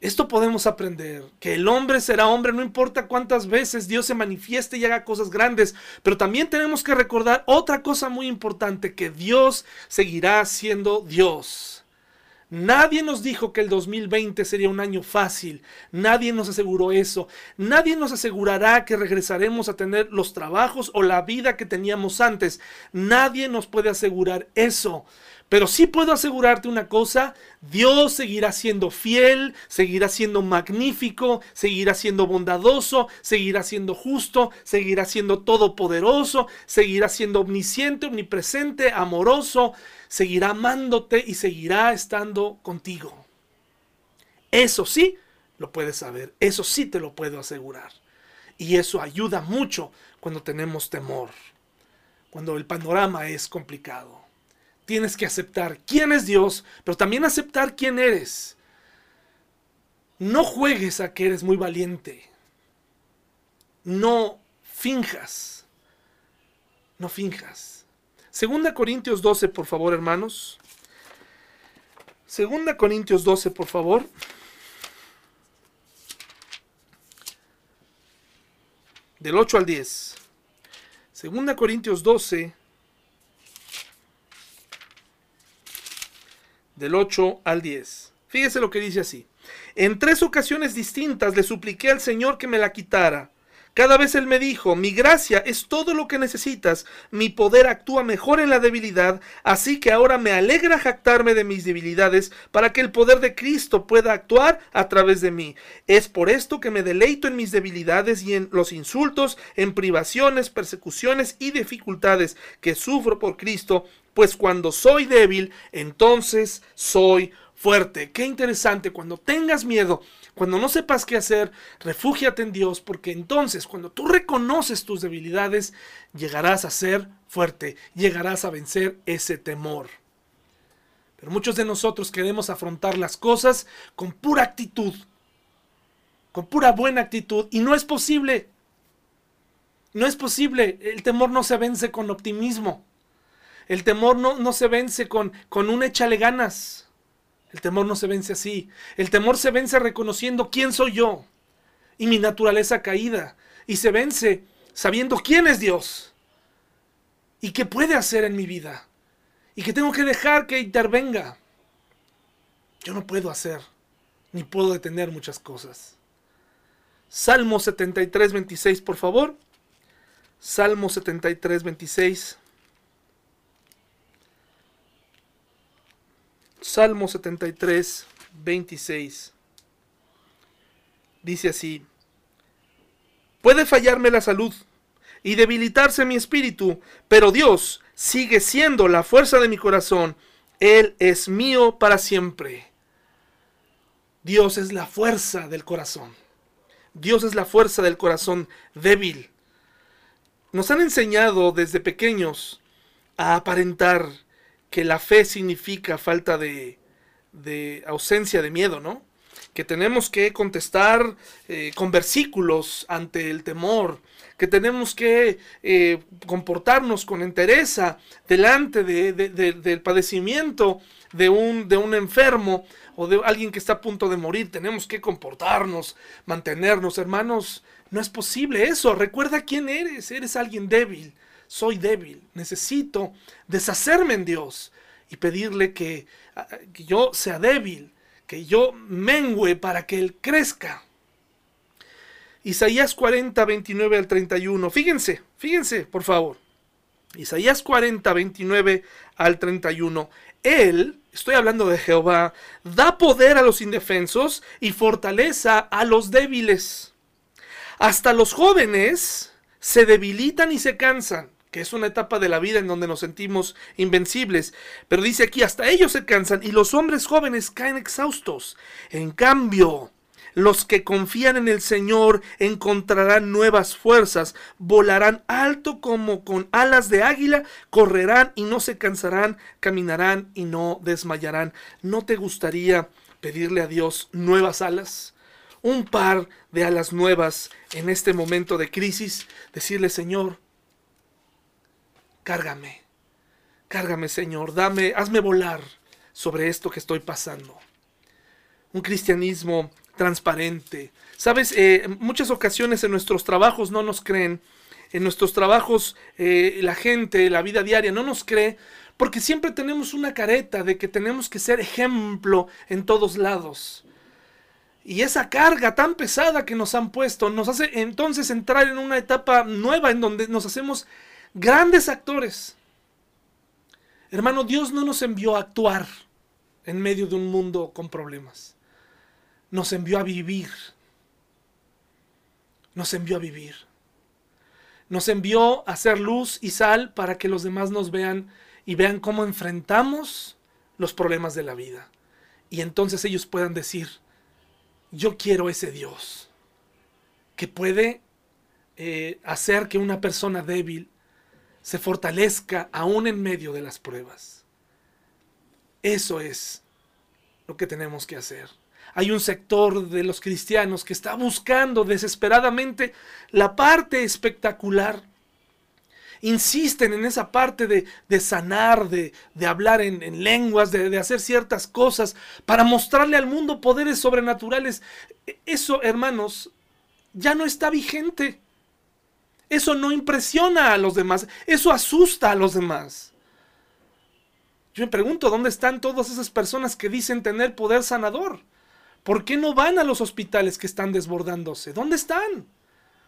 Speaker 1: Esto podemos aprender, que el hombre será hombre no importa cuántas veces Dios se manifieste y haga cosas grandes, pero también tenemos que recordar otra cosa muy importante, que Dios seguirá siendo Dios. Nadie nos dijo que el 2020 sería un año fácil. Nadie nos aseguró eso. Nadie nos asegurará que regresaremos a tener los trabajos o la vida que teníamos antes. Nadie nos puede asegurar eso. Pero sí puedo asegurarte una cosa, Dios seguirá siendo fiel, seguirá siendo magnífico, seguirá siendo bondadoso, seguirá siendo justo, seguirá siendo todopoderoso, seguirá siendo omnisciente, omnipresente, amoroso, seguirá amándote y seguirá estando contigo. Eso sí lo puedes saber, eso sí te lo puedo asegurar. Y eso ayuda mucho cuando tenemos temor, cuando el panorama es complicado. Tienes que aceptar quién es Dios, pero también aceptar quién eres. No juegues a que eres muy valiente. No finjas. No finjas. Segunda Corintios 12, por favor, hermanos. Segunda Corintios 12, por favor. Del 8 al 10. Segunda Corintios 12. Del 8 al 10. Fíjese lo que dice así. En tres ocasiones distintas le supliqué al Señor que me la quitara. Cada vez Él me dijo, mi gracia es todo lo que necesitas, mi poder actúa mejor en la debilidad, así que ahora me alegra jactarme de mis debilidades para que el poder de Cristo pueda actuar a través de mí. Es por esto que me deleito en mis debilidades y en los insultos, en privaciones, persecuciones y dificultades que sufro por Cristo, pues cuando soy débil, entonces soy. Qué interesante, cuando tengas miedo, cuando no sepas qué hacer, refúgiate en Dios, porque entonces cuando tú reconoces tus debilidades, llegarás a ser fuerte, llegarás a vencer ese temor. Pero muchos de nosotros queremos afrontar las cosas con pura actitud, con pura buena actitud, y no es posible. No es posible. El temor no se vence con optimismo. El temor no, no se vence con, con un échale ganas. El temor no se vence así. El temor se vence reconociendo quién soy yo y mi naturaleza caída. Y se vence sabiendo quién es Dios y qué puede hacer en mi vida. Y que tengo que dejar que intervenga. Yo no puedo hacer ni puedo detener muchas cosas. Salmo 73, 26, por favor. Salmo 73, 26. Salmo 73, 26. Dice así, puede fallarme la salud y debilitarse mi espíritu, pero Dios sigue siendo la fuerza de mi corazón. Él es mío para siempre. Dios es la fuerza del corazón. Dios es la fuerza del corazón débil. Nos han enseñado desde pequeños a aparentar que la fe significa falta de, ausencia de miedo, ¿no? Que tenemos que contestar eh, con versículos ante el temor, que tenemos que eh, comportarnos con entereza delante del padecimiento de un, de un enfermo o de alguien que está a punto de morir. Tenemos que comportarnos, mantenernos, hermanos. No es posible eso. Recuerda quién eres. Eres alguien débil soy débil, necesito deshacerme en Dios y pedirle que, que yo sea débil, que yo mengüe para que Él crezca. Isaías 40, 29 al 31. Fíjense, fíjense, por favor. Isaías 40, 29 al 31. Él, estoy hablando de Jehová, da poder a los indefensos y fortaleza a los débiles. Hasta los jóvenes se debilitan y se cansan. Que es una etapa de la vida en donde nos sentimos invencibles. Pero dice aquí, hasta ellos se cansan y los hombres jóvenes caen exhaustos. En cambio, los que confían en el Señor encontrarán nuevas fuerzas, volarán alto como con alas de águila, correrán y no se cansarán, caminarán y no desmayarán. ¿No te gustaría pedirle a Dios nuevas alas? Un par de alas nuevas en este momento de crisis, decirle, Señor, cárgame, cárgame Señor, dame, hazme volar sobre esto que estoy pasando. Un cristianismo transparente. Sabes, eh, muchas ocasiones en nuestros trabajos no nos creen, en nuestros trabajos eh, la gente, la vida diaria no nos cree, porque siempre tenemos una careta de que tenemos que ser ejemplo en todos lados. Y esa carga tan pesada que nos han puesto nos hace entonces entrar en una etapa nueva en donde nos hacemos grandes actores. Hermano, Dios no nos envió a actuar en medio de un mundo con problemas. Nos envió a vivir. Nos envió a vivir. Nos envió a hacer luz y sal para que los demás nos vean y vean cómo enfrentamos los problemas de la vida. Y entonces ellos puedan decir, yo quiero ese Dios que puede eh, hacer que una persona débil se fortalezca aún en medio de las pruebas. Eso es lo que tenemos que hacer. Hay un sector de los cristianos que está buscando desesperadamente la parte espectacular. Insisten en esa parte de, sanar, de, hablar en, lenguas, de, de hacer ciertas cosas para mostrarle al mundo poderes sobrenaturales. Eso, hermanos, ya no está vigente. Eso no impresiona a los demás, eso asusta a los demás. Yo me pregunto, ¿dónde están todas esas personas que dicen tener poder sanador? ¿Por qué no van a los hospitales que están desbordándose? ¿Dónde están?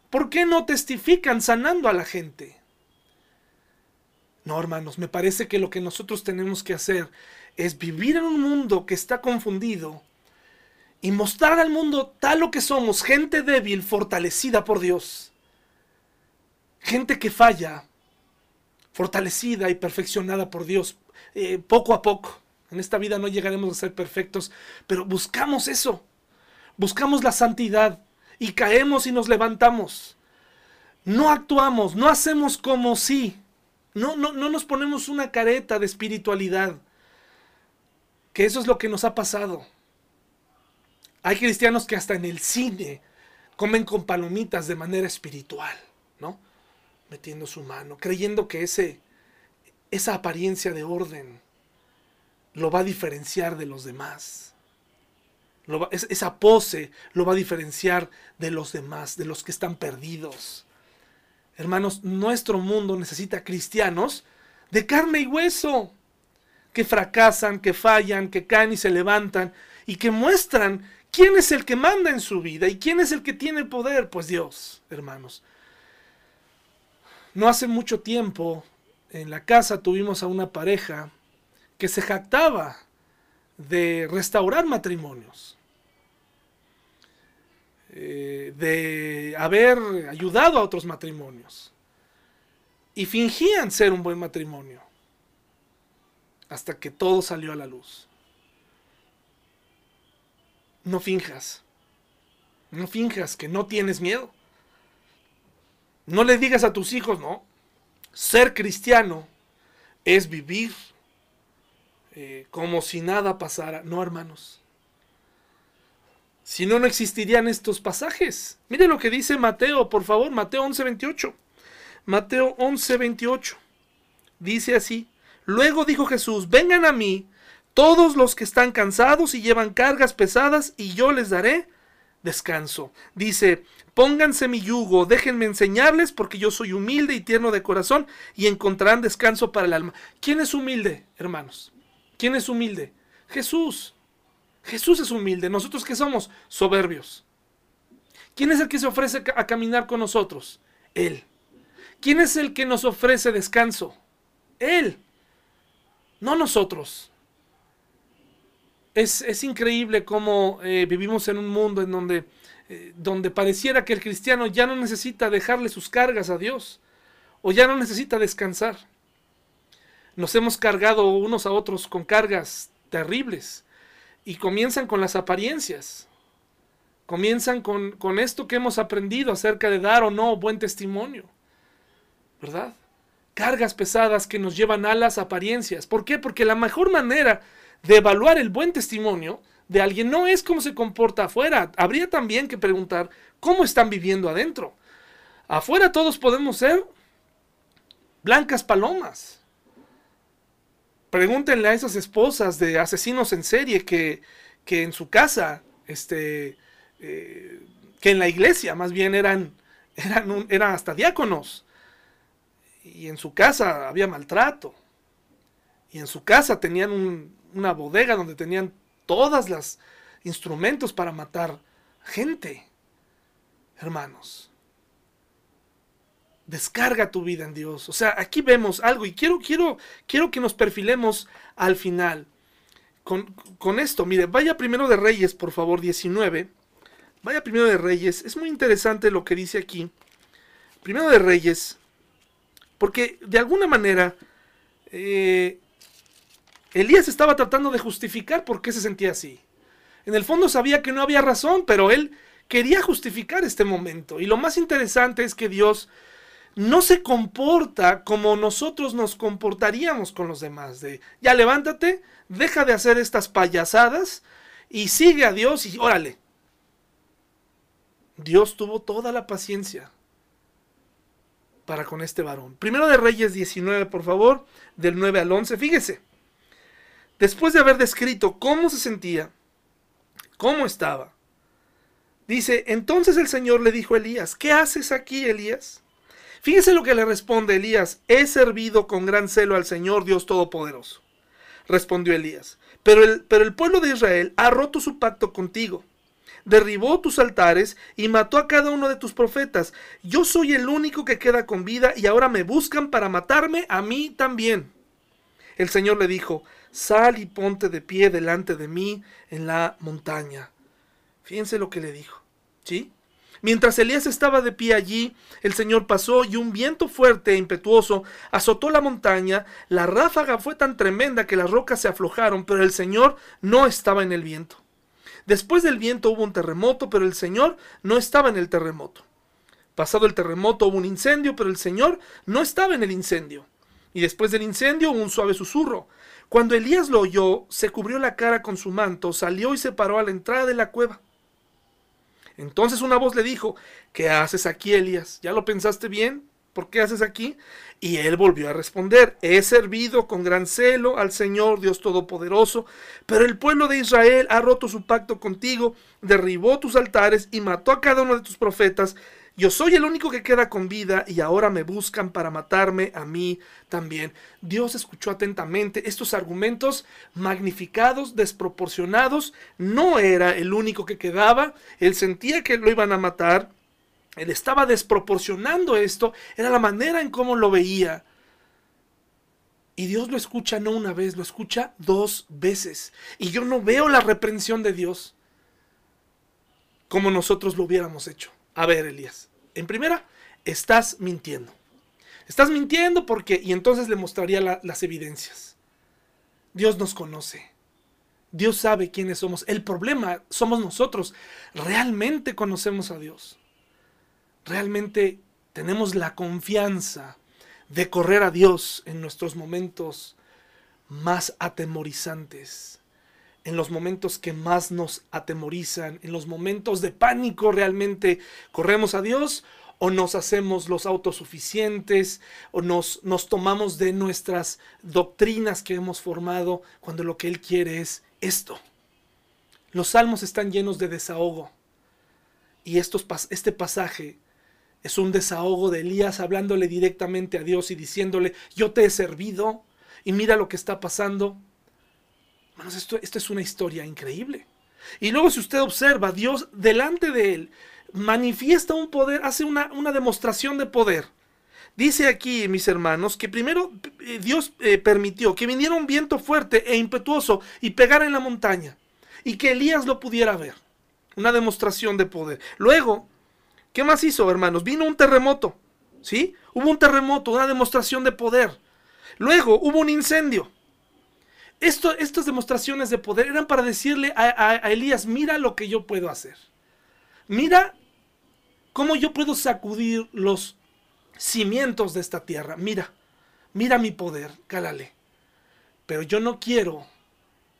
Speaker 1: ¿Por qué no testifican sanando a la gente? No, hermanos, me parece que lo que nosotros tenemos que hacer es vivir en un mundo que está confundido y mostrar al mundo tal lo que somos, gente débil, fortalecida por Dios gente que falla, fortalecida y perfeccionada por Dios, eh, poco a poco. En esta vida no llegaremos a ser perfectos, pero buscamos eso. Buscamos la santidad y caemos y nos levantamos. No actuamos, no hacemos como si. No, no, no nos ponemos una careta de espiritualidad. Que eso es lo que nos ha pasado. Hay cristianos que hasta en el cine comen con palomitas de manera espiritual, ¿no? Metiendo su mano, creyendo que ese, esa apariencia de orden lo va a diferenciar de los demás. esa pose lo va a diferenciar de los demás, de los que están perdidos. Hermanos, nuestro mundo necesita cristianos de carne y hueso, que fracasan, que fallan, que caen y se levantan, y que muestran quién es el que manda en su vida y quién es el que tiene poder. Pues Dios, hermanos. No hace mucho tiempo en la casa tuvimos a una pareja que se jactaba de restaurar matrimonios, eh, de haber ayudado a otros matrimonios y fingían ser un buen matrimonio hasta que todo salió a la luz. No finjas, no finjas que no tienes miedo. No le digas a tus hijos, no. Ser cristiano es vivir eh, como si nada pasara. No, hermanos. Si no, no existirían estos pasajes. Mire lo que dice Mateo, por favor, Mateo 11:28. Mateo 11:28. Dice así. Luego dijo Jesús, vengan a mí todos los que están cansados y llevan cargas pesadas, y yo les daré descanso. Dice, pónganse mi yugo, déjenme enseñarles, porque yo soy humilde y tierno de corazón, y encontrarán descanso para el alma. ¿Quién es humilde, hermanos? ¿Quién es humilde? Jesús. Jesús es humilde. ¿Nosotros qué somos? Soberbios. ¿Quién es el que se ofrece a caminar con nosotros? Él. ¿Quién es el que nos ofrece descanso? Él. No nosotros. Es, increíble cómo eh, vivimos en un mundo en donde, eh, donde pareciera que el cristiano ya no necesita dejarle sus cargas a Dios. o ya no necesita descansar. Nos hemos cargado unos a otros con cargas terribles y comienzan con las apariencias. Comienzan con, con esto que hemos aprendido acerca de dar o no buen testimonio. ¿Verdad? Cargas pesadas que nos llevan a las apariencias. ¿Por qué? Porque la mejor manera de evaluar el buen testimonio de alguien no es cómo se comporta afuera. Habría también que preguntar cómo están viviendo adentro. Afuera todos podemos ser blancas palomas. Pregúntenle a esas esposas de asesinos en serie que, que en su casa, este, eh, que en la iglesia más bien eran, eran, eran hasta diáconos. Y en su casa había maltrato. Y en su casa tenían una bodega donde tenían todos los instrumentos para matar gente. Hermanos descarga tu vida en Dios. O sea, aquí vemos algo y quiero, quiero, quiero que nos perfilemos al final. Con, con, esto, mire, vaya primero de Reyes, por favor, 19. Vaya primero de Reyes. Es muy interesante lo que dice aquí. Primero de Reyes. Porque de alguna manera eh, Elías estaba tratando de justificar por qué se sentía así. En el fondo sabía que no había razón, pero él quería justificar este momento. Y lo más interesante es que Dios no se comporta como nosotros nos comportaríamos con los demás. De ya levántate, deja de hacer estas payasadas y sigue a Dios y órale. Dios tuvo toda la paciencia para con este varón. Primero de Reyes 19, por favor, del 9 al 11. Fíjese, después de haber descrito cómo se sentía, cómo estaba, dice, entonces el Señor le dijo a Elías, ¿qué haces aquí, Elías? Fíjese lo que le responde Elías, he servido con gran celo al Señor Dios Todopoderoso. Respondió Elías, pero el, pero el pueblo de Israel ha roto su pacto contigo, derribó tus altares y mató a cada uno de tus profetas. Yo soy el único que queda con vida y ahora me buscan para matarme a mí también. El Señor le dijo, sal y ponte de pie delante de mí en la montaña. Fíjense lo que le dijo, ¿sí? Mientras Elías estaba de pie allí, el Señor pasó y un viento fuerte e impetuoso azotó la montaña. La ráfaga fue tan tremenda que las rocas se aflojaron, pero el Señor no estaba en el viento. Después del viento hubo un terremoto, pero el Señor no estaba en el terremoto. Pasado el terremoto hubo un incendio, pero el Señor no estaba en el incendio. Y después del incendio hubo un suave susurro. Cuando Elías lo oyó, se cubrió la cara con su manto, salió y se paró a la entrada de la cueva. Entonces una voz le dijo, ¿qué haces aquí, Elías? ¿Ya lo pensaste bien? ¿Por qué haces aquí? Y él volvió a responder, he servido con gran celo al Señor Dios Todopoderoso, pero el pueblo de Israel ha roto su pacto contigo, derribó tus altares y mató a cada uno de tus profetas, yo soy el único que queda con vida y ahora me buscan para matarme a mí también. Dios escuchó atentamente estos argumentos magnificados, desproporcionados. No era el único que quedaba. Él sentía que lo iban a matar. Él estaba desproporcionando esto. Era la manera en cómo lo veía. Y Dios lo escucha no una vez, lo escucha dos veces. Y yo no veo la reprensión de Dios como nosotros lo hubiéramos hecho. A ver, Elías, en primera, estás mintiendo. Estás mintiendo porque, y entonces le mostraría las evidencias. Dios nos conoce. Dios sabe quiénes somos. El problema somos nosotros. Realmente conocemos a Dios. Realmente tenemos la confianza de correr a Dios en nuestros momentos más atemorizantes en los momentos que más nos atemorizan, en los momentos de pánico realmente corremos a Dios o nos hacemos los autosuficientes o nos, nos tomamos de nuestras doctrinas que hemos formado cuando lo que Él quiere es esto. Los salmos están llenos de desahogo y estos, este pasaje es un desahogo de Elías hablándole directamente a Dios y diciéndole, yo te he servido y mira lo que está pasando esto, es una historia increíble. Y luego si usted observa, Dios delante de él manifiesta un poder, hace una, una demostración de poder. Dice aquí, mis hermanos, que primero eh, Dios eh, permitió que viniera un viento fuerte e impetuoso y pegara en la montaña y que Elías lo pudiera ver. Una demostración de poder. Luego, ¿qué más hizo, hermanos? Vino un terremoto. ¿sí? Hubo un terremoto, una demostración de poder. Luego hubo un incendio. Estas demostraciones de poder eran para decirle a, a Elías, mira lo que yo puedo hacer. Mira cómo yo puedo sacudir los cimientos de esta tierra. Mira, mira mi poder, cálale. Pero yo no quiero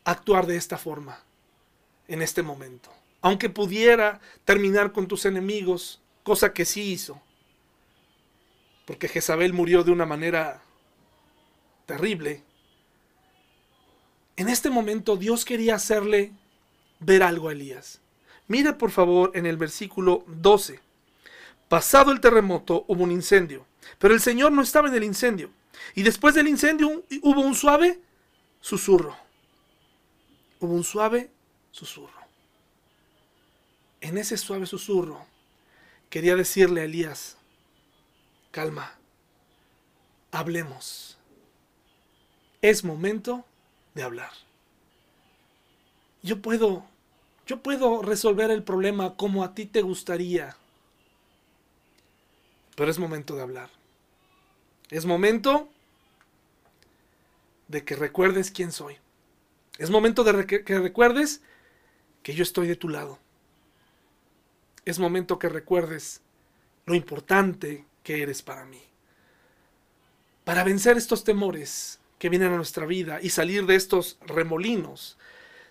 Speaker 1: actuar de esta forma en este momento. Aunque pudiera terminar con tus enemigos, cosa que sí hizo. Porque Jezabel murió de una manera terrible. En este momento Dios quería hacerle ver algo a Elías. Mire por favor en el versículo 12. Pasado el terremoto hubo un incendio, pero el Señor no estaba en el incendio. Y después del incendio hubo un suave susurro. Hubo un suave susurro. En ese suave susurro quería decirle a Elías, calma, hablemos. Es momento de hablar. Yo puedo, yo puedo resolver el problema como a ti te gustaría. Pero es momento de hablar. Es momento de que recuerdes quién soy. Es momento de que recuerdes que yo estoy de tu lado. Es momento que recuerdes lo importante que eres para mí. Para vencer estos temores que vienen a nuestra vida y salir de estos remolinos,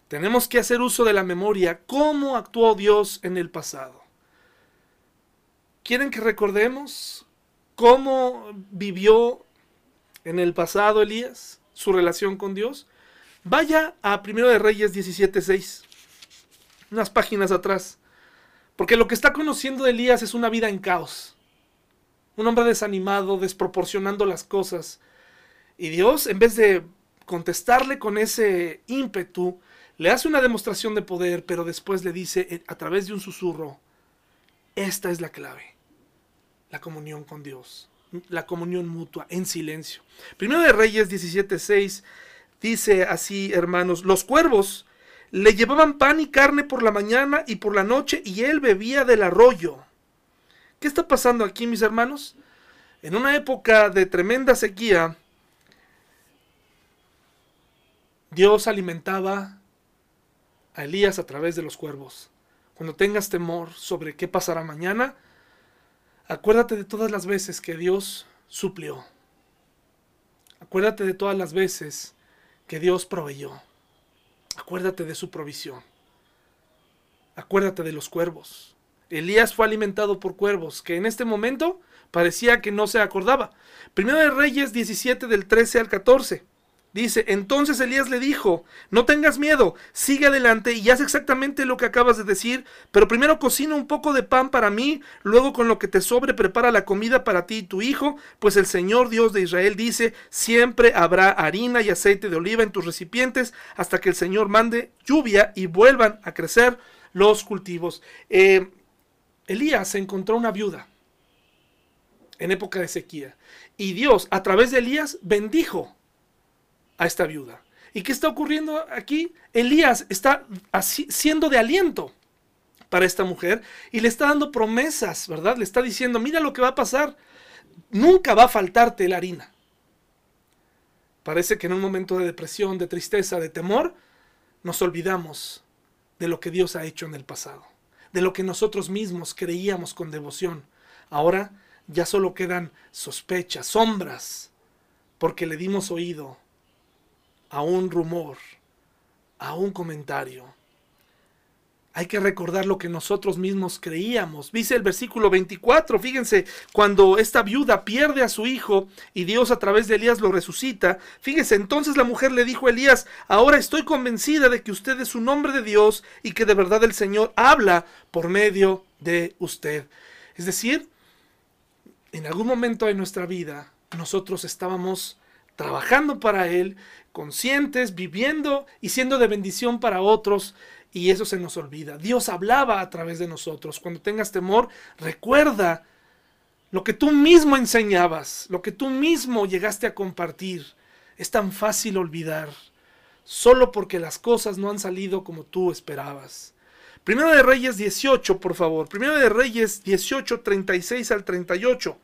Speaker 1: tenemos que hacer uso de la memoria, cómo actuó Dios en el pasado. ¿Quieren que recordemos cómo vivió en el pasado Elías, su relación con Dios? Vaya a 1 de Reyes 17:6, unas páginas atrás. Porque lo que está conociendo Elías es una vida en caos. Un hombre desanimado, desproporcionando las cosas. Y Dios, en vez de contestarle con ese ímpetu, le hace una demostración de poder, pero después le dice eh, a través de un susurro, esta es la clave, la comunión con Dios, la comunión mutua, en silencio. Primero de Reyes 17.6 dice así, hermanos, los cuervos le llevaban pan y carne por la mañana y por la noche y él bebía del arroyo. ¿Qué está pasando aquí, mis hermanos? En una época de tremenda sequía, Dios alimentaba a Elías a través de los cuervos. Cuando tengas temor sobre qué pasará mañana, acuérdate de todas las veces que Dios suplió. Acuérdate de todas las veces que Dios proveyó. Acuérdate de su provisión. Acuérdate de los cuervos. Elías fue alimentado por cuervos, que en este momento parecía que no se acordaba. Primero de Reyes 17 del 13 al 14. Dice, entonces Elías le dijo, no tengas miedo, sigue adelante y haz exactamente lo que acabas de decir, pero primero cocina un poco de pan para mí, luego con lo que te sobre prepara la comida para ti y tu hijo, pues el Señor Dios de Israel dice, siempre habrá harina y aceite de oliva en tus recipientes hasta que el Señor mande lluvia y vuelvan a crecer los cultivos. Eh, Elías encontró una viuda en época de sequía y Dios a través de Elías bendijo a esta viuda. ¿Y qué está ocurriendo aquí? Elías está siendo de aliento para esta mujer y le está dando promesas, ¿verdad? Le está diciendo, mira lo que va a pasar, nunca va a faltarte la harina. Parece que en un momento de depresión, de tristeza, de temor, nos olvidamos de lo que Dios ha hecho en el pasado, de lo que nosotros mismos creíamos con devoción. Ahora ya solo quedan sospechas, sombras, porque le dimos oído a un rumor, a un comentario. Hay que recordar lo que nosotros mismos creíamos. Dice el versículo 24, fíjense, cuando esta viuda pierde a su hijo y Dios a través de Elías lo resucita, fíjense, entonces la mujer le dijo a Elías, ahora estoy convencida de que usted es un hombre de Dios y que de verdad el Señor habla por medio de usted. Es decir, en algún momento de nuestra vida nosotros estábamos trabajando para Él, conscientes, viviendo y siendo de bendición para otros. Y eso se nos olvida. Dios hablaba a través de nosotros. Cuando tengas temor, recuerda lo que tú mismo enseñabas, lo que tú mismo llegaste a compartir. Es tan fácil olvidar, solo porque las cosas no han salido como tú esperabas. Primero de Reyes 18, por favor. Primero de Reyes 18, 36 al 38.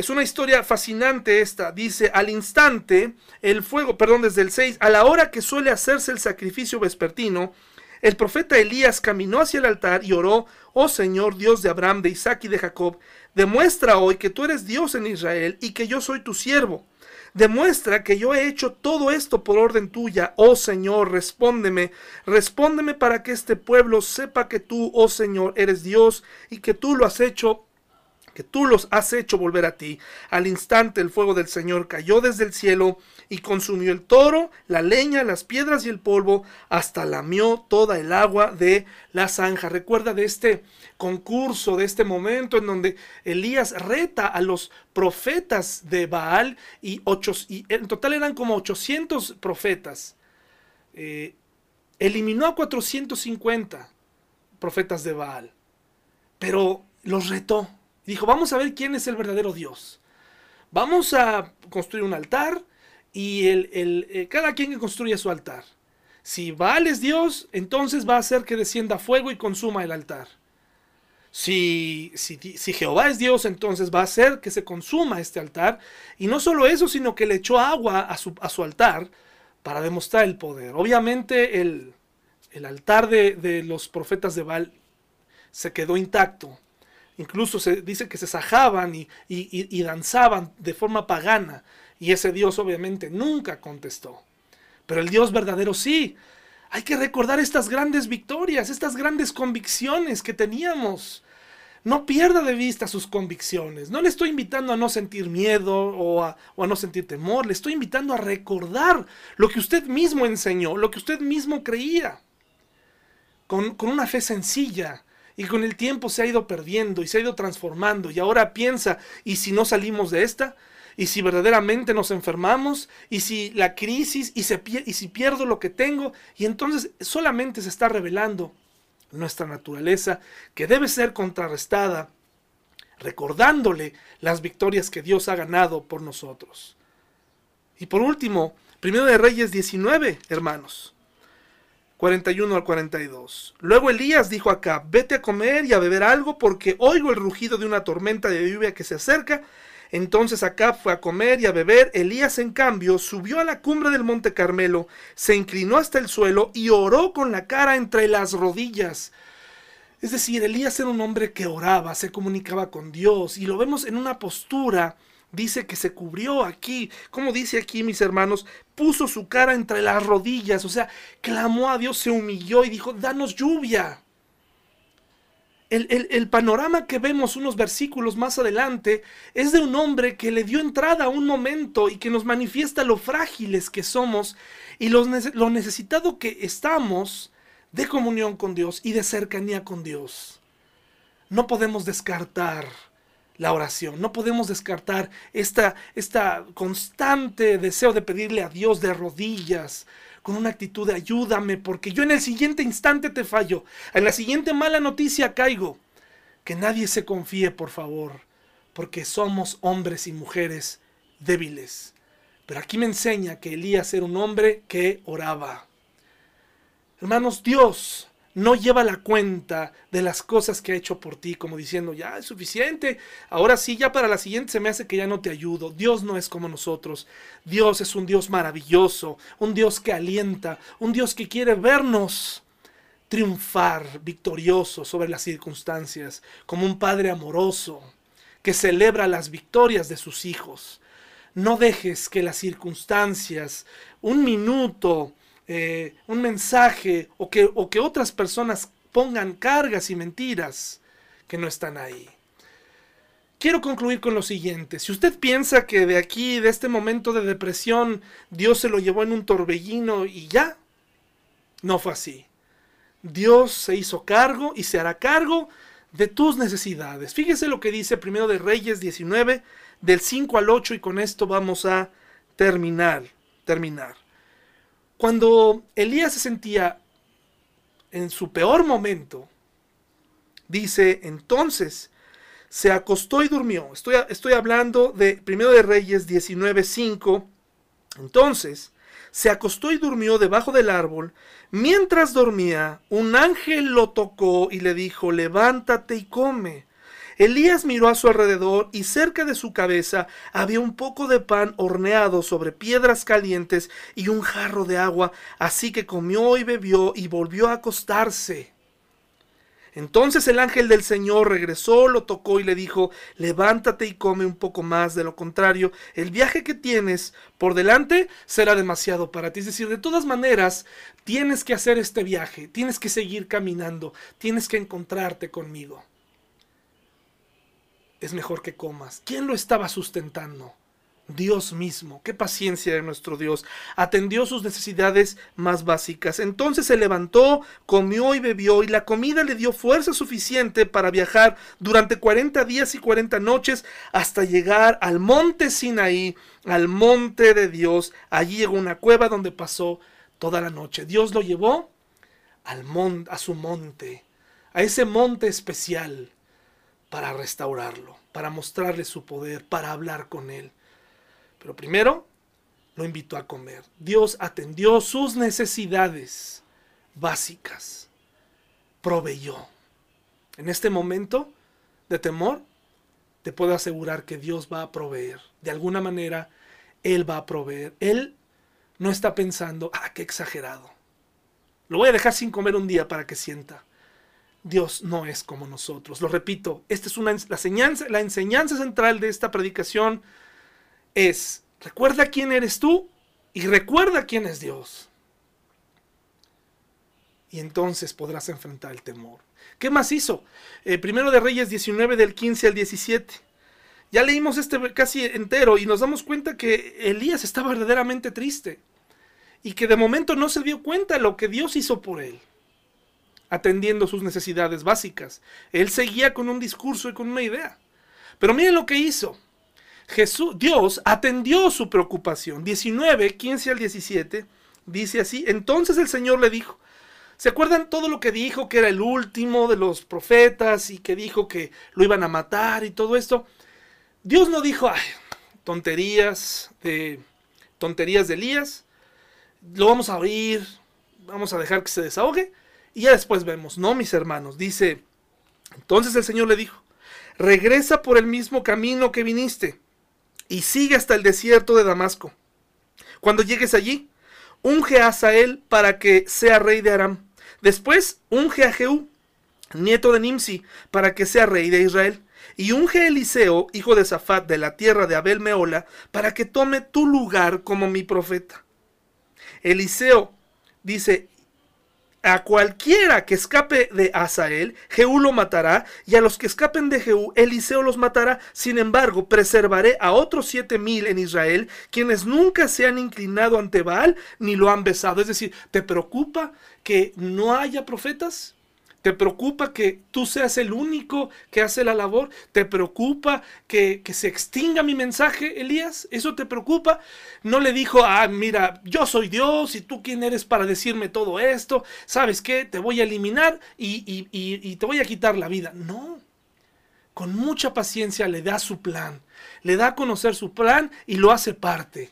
Speaker 1: Es una historia fascinante esta. Dice, al instante, el fuego, perdón, desde el 6, a la hora que suele hacerse el sacrificio vespertino, el profeta Elías caminó hacia el altar y oró, oh Señor, Dios de Abraham, de Isaac y de Jacob, demuestra hoy que tú eres Dios en Israel y que yo soy tu siervo. Demuestra que yo he hecho todo esto por orden tuya, oh Señor, respóndeme, respóndeme para que este pueblo sepa que tú, oh Señor, eres Dios y que tú lo has hecho que tú los has hecho volver a ti. Al instante el fuego del Señor cayó desde el cielo y consumió el toro, la leña, las piedras y el polvo, hasta lamió toda el agua de la zanja. Recuerda de este concurso, de este momento en donde Elías reta a los profetas de Baal y, ocho, y en total eran como 800 profetas. Eh, eliminó a 450 profetas de Baal, pero los retó Dijo, vamos a ver quién es el verdadero Dios. Vamos a construir un altar y el, eh, cada quien que construya su altar. Si Baal es Dios, entonces va a hacer que descienda fuego y consuma el altar. Si, si, si, Jehová es Dios, entonces va a hacer que se consuma este altar. Y no solo eso, sino que le echó agua a su, a su altar para demostrar el poder. Obviamente el, el altar de, de, los profetas de Baal se quedó intacto. Incluso se dice que se sajaban y, danzaban de forma pagana. Y ese Dios obviamente nunca contestó. Pero el Dios verdadero sí. Hay que recordar estas grandes victorias, estas grandes convicciones que teníamos. No pierda de vista sus convicciones. No le estoy invitando a no sentir miedo o a, no sentir temor. Le estoy invitando a recordar lo que usted mismo enseñó, lo que usted mismo creía. Con, con una fe sencilla, y con el tiempo se ha ido perdiendo y se ha ido transformando y ahora piensa, ¿y si no salimos de esta? ¿Y si verdaderamente nos enfermamos? ¿Y si la crisis? ¿Y, y si pierdo lo que tengo? Y entonces solamente se está revelando nuestra naturaleza que debe ser contrarrestada recordándole las victorias que Dios ha ganado por nosotros. Y por último, primero de Reyes 19, hermanos. 41 al 42. Luego Elías dijo acá, vete a comer y a beber algo porque oigo el rugido de una tormenta de lluvia que se acerca. Entonces acá fue a comer y a beber. Elías, en cambio, subió a la cumbre del monte Carmelo, se inclinó hasta el suelo y oró con la cara entre las rodillas. Es decir, Elías era un hombre que oraba, se comunicaba con Dios y lo vemos en una postura dice que se cubrió aquí, como dice aquí mis hermanos, puso su cara entre las rodillas, o sea, clamó a Dios, se humilló y dijo, danos lluvia. El, el, panorama que vemos unos versículos más adelante es de un hombre que le dio entrada a un momento y que nos manifiesta lo frágiles que somos y lo necesitado que estamos de comunión con Dios y de cercanía con Dios. No podemos descartar la oración. No podemos descartar esta, esta constante deseo de pedirle a Dios de rodillas, con una actitud de ayúdame, porque yo en el siguiente instante te fallo, en la siguiente mala noticia caigo. Que nadie se confíe, por favor, porque somos hombres y mujeres débiles. Pero aquí me enseña que Elías era un hombre que oraba. Hermanos, Dios no lleva la cuenta de las cosas que ha hecho por ti, como diciendo, ya es suficiente, ahora sí, ya para la siguiente se me hace que ya no te ayudo. Dios no es como nosotros. Dios es un Dios maravilloso, un Dios que alienta, un Dios que quiere vernos triunfar victorioso sobre las circunstancias, como un Padre amoroso que celebra las victorias de sus hijos. No dejes que las circunstancias, un minuto, eh, un mensaje o que, o que otras personas pongan cargas y mentiras que no están ahí. Quiero concluir con lo siguiente. Si usted piensa que de aquí, de este momento de depresión, Dios se lo llevó en un torbellino y ya, no fue así. Dios se hizo cargo y se hará cargo de tus necesidades. Fíjese lo que dice primero de Reyes 19, del 5 al 8, y con esto vamos a terminar. terminar. Cuando Elías se sentía en su peor momento, dice entonces, se acostó y durmió. Estoy, estoy hablando de Primero de Reyes 19.5. Entonces, se acostó y durmió debajo del árbol. Mientras dormía, un ángel lo tocó y le dijo, levántate y come. Elías miró a su alrededor y cerca de su cabeza había un poco de pan horneado sobre piedras calientes y un jarro de agua, así que comió y bebió y volvió a acostarse. Entonces el ángel del Señor regresó, lo tocó y le dijo, levántate y come un poco más, de lo contrario, el viaje que tienes por delante será demasiado para ti. Es decir, de todas maneras, tienes que hacer este viaje, tienes que seguir caminando, tienes que encontrarte conmigo. Es mejor que comas. ¿Quién lo estaba sustentando? Dios mismo, qué paciencia de nuestro Dios, atendió sus necesidades más básicas. Entonces se levantó, comió y bebió, y la comida le dio fuerza suficiente para viajar durante 40 días y 40 noches hasta llegar al monte Sinaí, al monte de Dios. Allí llegó una cueva donde pasó toda la noche. Dios lo llevó al monte, a su monte, a ese monte especial para restaurarlo, para mostrarle su poder, para hablar con él. Pero primero lo invitó a comer. Dios atendió sus necesidades básicas. Proveyó. En este momento de temor, te puedo asegurar que Dios va a proveer. De alguna manera, Él va a proveer. Él no está pensando, ah, qué exagerado. Lo voy a dejar sin comer un día para que sienta. Dios no es como nosotros. Lo repito, esta es una, la, enseñanza, central de esta predicación es, recuerda quién eres tú y recuerda quién es Dios. Y entonces podrás enfrentar el temor. ¿Qué más hizo? Eh, primero de Reyes 19 del 15 al 17. Ya leímos este casi entero y nos damos cuenta que Elías estaba verdaderamente triste y que de momento no se dio cuenta de lo que Dios hizo por él, atendiendo sus necesidades básicas. Él seguía con un discurso y con una idea. Pero miren lo que hizo. Jesús, Dios atendió su preocupación. 19, 15 al 17, dice así, entonces el Señor le dijo, ¿se acuerdan todo lo que dijo que era el último de los profetas y que dijo que lo iban a matar y todo esto? Dios no dijo, ay, tonterías de tonterías de Elías, lo vamos a oír, vamos a dejar que se desahogue y ya después vemos. No, mis hermanos, dice, entonces el Señor le dijo, regresa por el mismo camino que viniste y sigue hasta el desierto de Damasco. Cuando llegues allí, unge a Asael para que sea rey de Aram. Después, unge a Jehú, nieto de Nimsi, para que sea rey de Israel. Y unge a Eliseo, hijo de Safat, de la tierra de Abel Meola, para que tome tu lugar como mi profeta. Eliseo dice, a cualquiera que escape de Asael, Jehú lo matará, y a los que escapen de Jehú, Eliseo los matará. Sin embargo, preservaré a otros siete mil en Israel, quienes nunca se han inclinado ante Baal ni lo han besado. Es decir, ¿te preocupa que no haya profetas? ¿Te preocupa que tú seas el único que hace la labor? ¿Te preocupa que, se extinga mi mensaje, Elías? ¿Eso te preocupa? No le dijo, ah, mira, yo soy Dios y tú quién eres para decirme todo esto. ¿Sabes qué? Te voy a eliminar y, y te voy a quitar la vida. No. Con mucha paciencia le da su plan. Le da a conocer su plan y lo hace parte.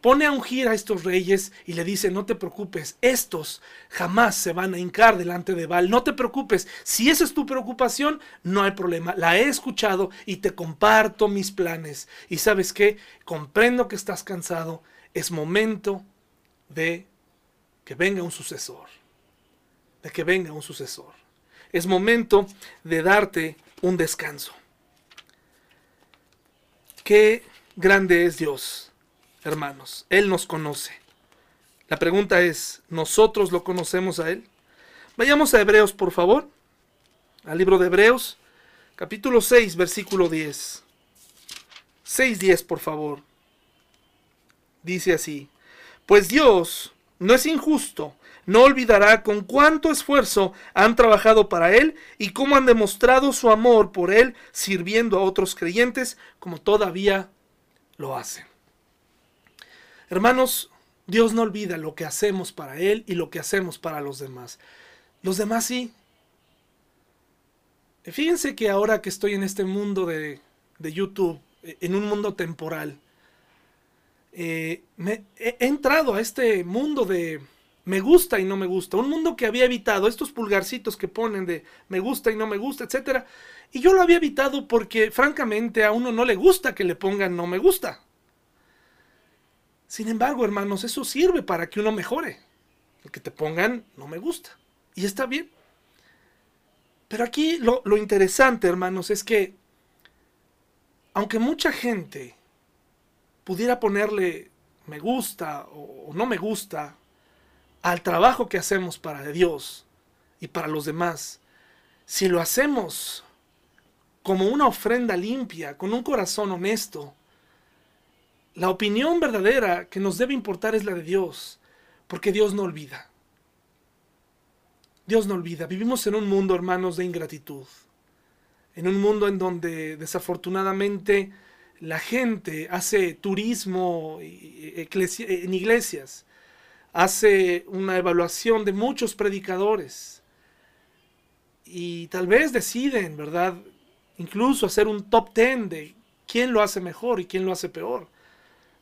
Speaker 1: Pone a ungir a estos reyes y le dice, no te preocupes, estos jamás se van a hincar delante de Baal, no te preocupes, si esa es tu preocupación, no hay problema, la he escuchado y te comparto mis planes. Y sabes qué, comprendo que estás cansado, es momento de que venga un sucesor, de que venga un sucesor. Es momento de darte un descanso. Qué grande es Dios hermanos. Él nos conoce. La pregunta es, ¿nosotros lo conocemos a Él? Vayamos a Hebreos, por favor. Al libro de Hebreos, capítulo 6, versículo 10. 6.10, por favor. Dice así, pues Dios no es injusto, no olvidará con cuánto esfuerzo han trabajado para Él y cómo han demostrado su amor por Él sirviendo a otros creyentes como todavía lo hacen. Hermanos, Dios no olvida lo que hacemos para Él y lo que hacemos para los demás. Los demás sí. Fíjense que ahora que estoy en este mundo de, YouTube, en un mundo temporal, eh, me, he entrado a este mundo de, me gusta y no me gusta, un mundo que había evitado, estos pulgarcitos que ponen de me gusta y no me gusta, etcétera, y yo lo había evitado porque francamente a uno no le gusta que le pongan no me gusta. Sin embargo, hermanos, eso sirve para que uno mejore. El que te pongan no me gusta. Y está bien. Pero aquí lo, lo interesante, hermanos, es que aunque mucha gente pudiera ponerle me gusta o no me gusta al trabajo que hacemos para Dios y para los demás, si lo hacemos como una ofrenda limpia, con un corazón honesto, la opinión verdadera que nos debe importar es la de Dios, porque Dios no olvida. Dios no olvida. Vivimos en un mundo, hermanos, de ingratitud. En un mundo en donde desafortunadamente la gente hace turismo en iglesias hace una evaluación de muchos predicadores y tal vez deciden, ¿verdad? Incluso hacer un top ten de quién lo hace mejor y quién lo hace peor.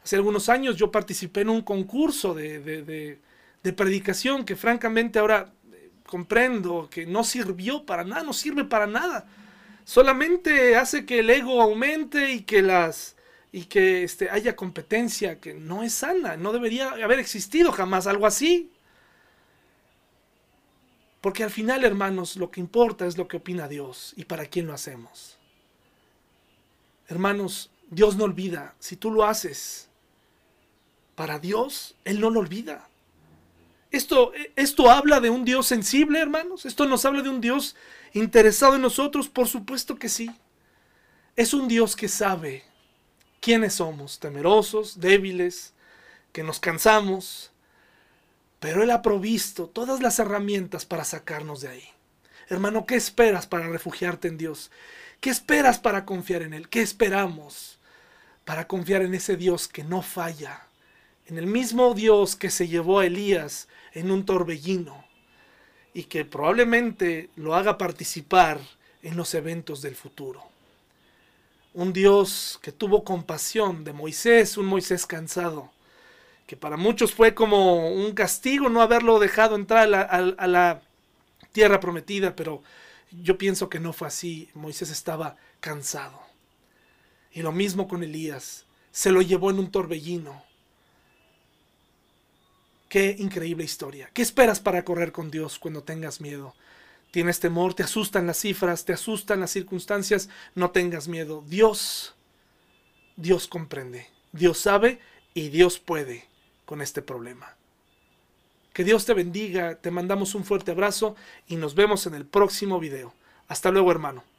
Speaker 1: Hace algunos años yo participé en un concurso de, predicación que francamente ahora eh, comprendo que no sirvió para nada, no sirve para nada. Solamente hace que el ego aumente y que las y que este, haya competencia que no es sana, no debería haber existido jamás algo así. Porque al final, hermanos, lo que importa es lo que opina Dios y para quién lo hacemos. Hermanos, Dios no olvida. Si tú lo haces para Dios, Él no lo olvida. Esto, esto habla de un Dios sensible, hermanos. Esto nos habla de un Dios interesado en nosotros. Por supuesto que sí. Es un Dios que sabe quiénes somos, temerosos, débiles, que nos cansamos, pero Él ha provisto todas las herramientas para sacarnos de ahí. Hermano, ¿qué esperas para refugiarte en Dios? ¿Qué esperas para confiar en Él? ¿Qué esperamos para confiar en ese Dios que no falla? En el mismo Dios que se llevó a Elías en un torbellino y que probablemente lo haga participar en los eventos del futuro un Dios que tuvo compasión de Moisés, un Moisés cansado, que para muchos fue como un castigo no haberlo dejado entrar a la, tierra prometida, pero yo pienso que no fue así, Moisés estaba cansado. Y lo mismo con Elías, se lo llevó en un torbellino. Qué increíble historia. ¿Qué esperas para correr con Dios cuando tengas miedo? tienes temor, te asustan las cifras, te asustan las circunstancias, no tengas miedo. Dios, Dios comprende, Dios sabe y Dios puede con este problema. Que Dios te bendiga, te mandamos un fuerte abrazo y nos vemos en el próximo video. Hasta luego hermano.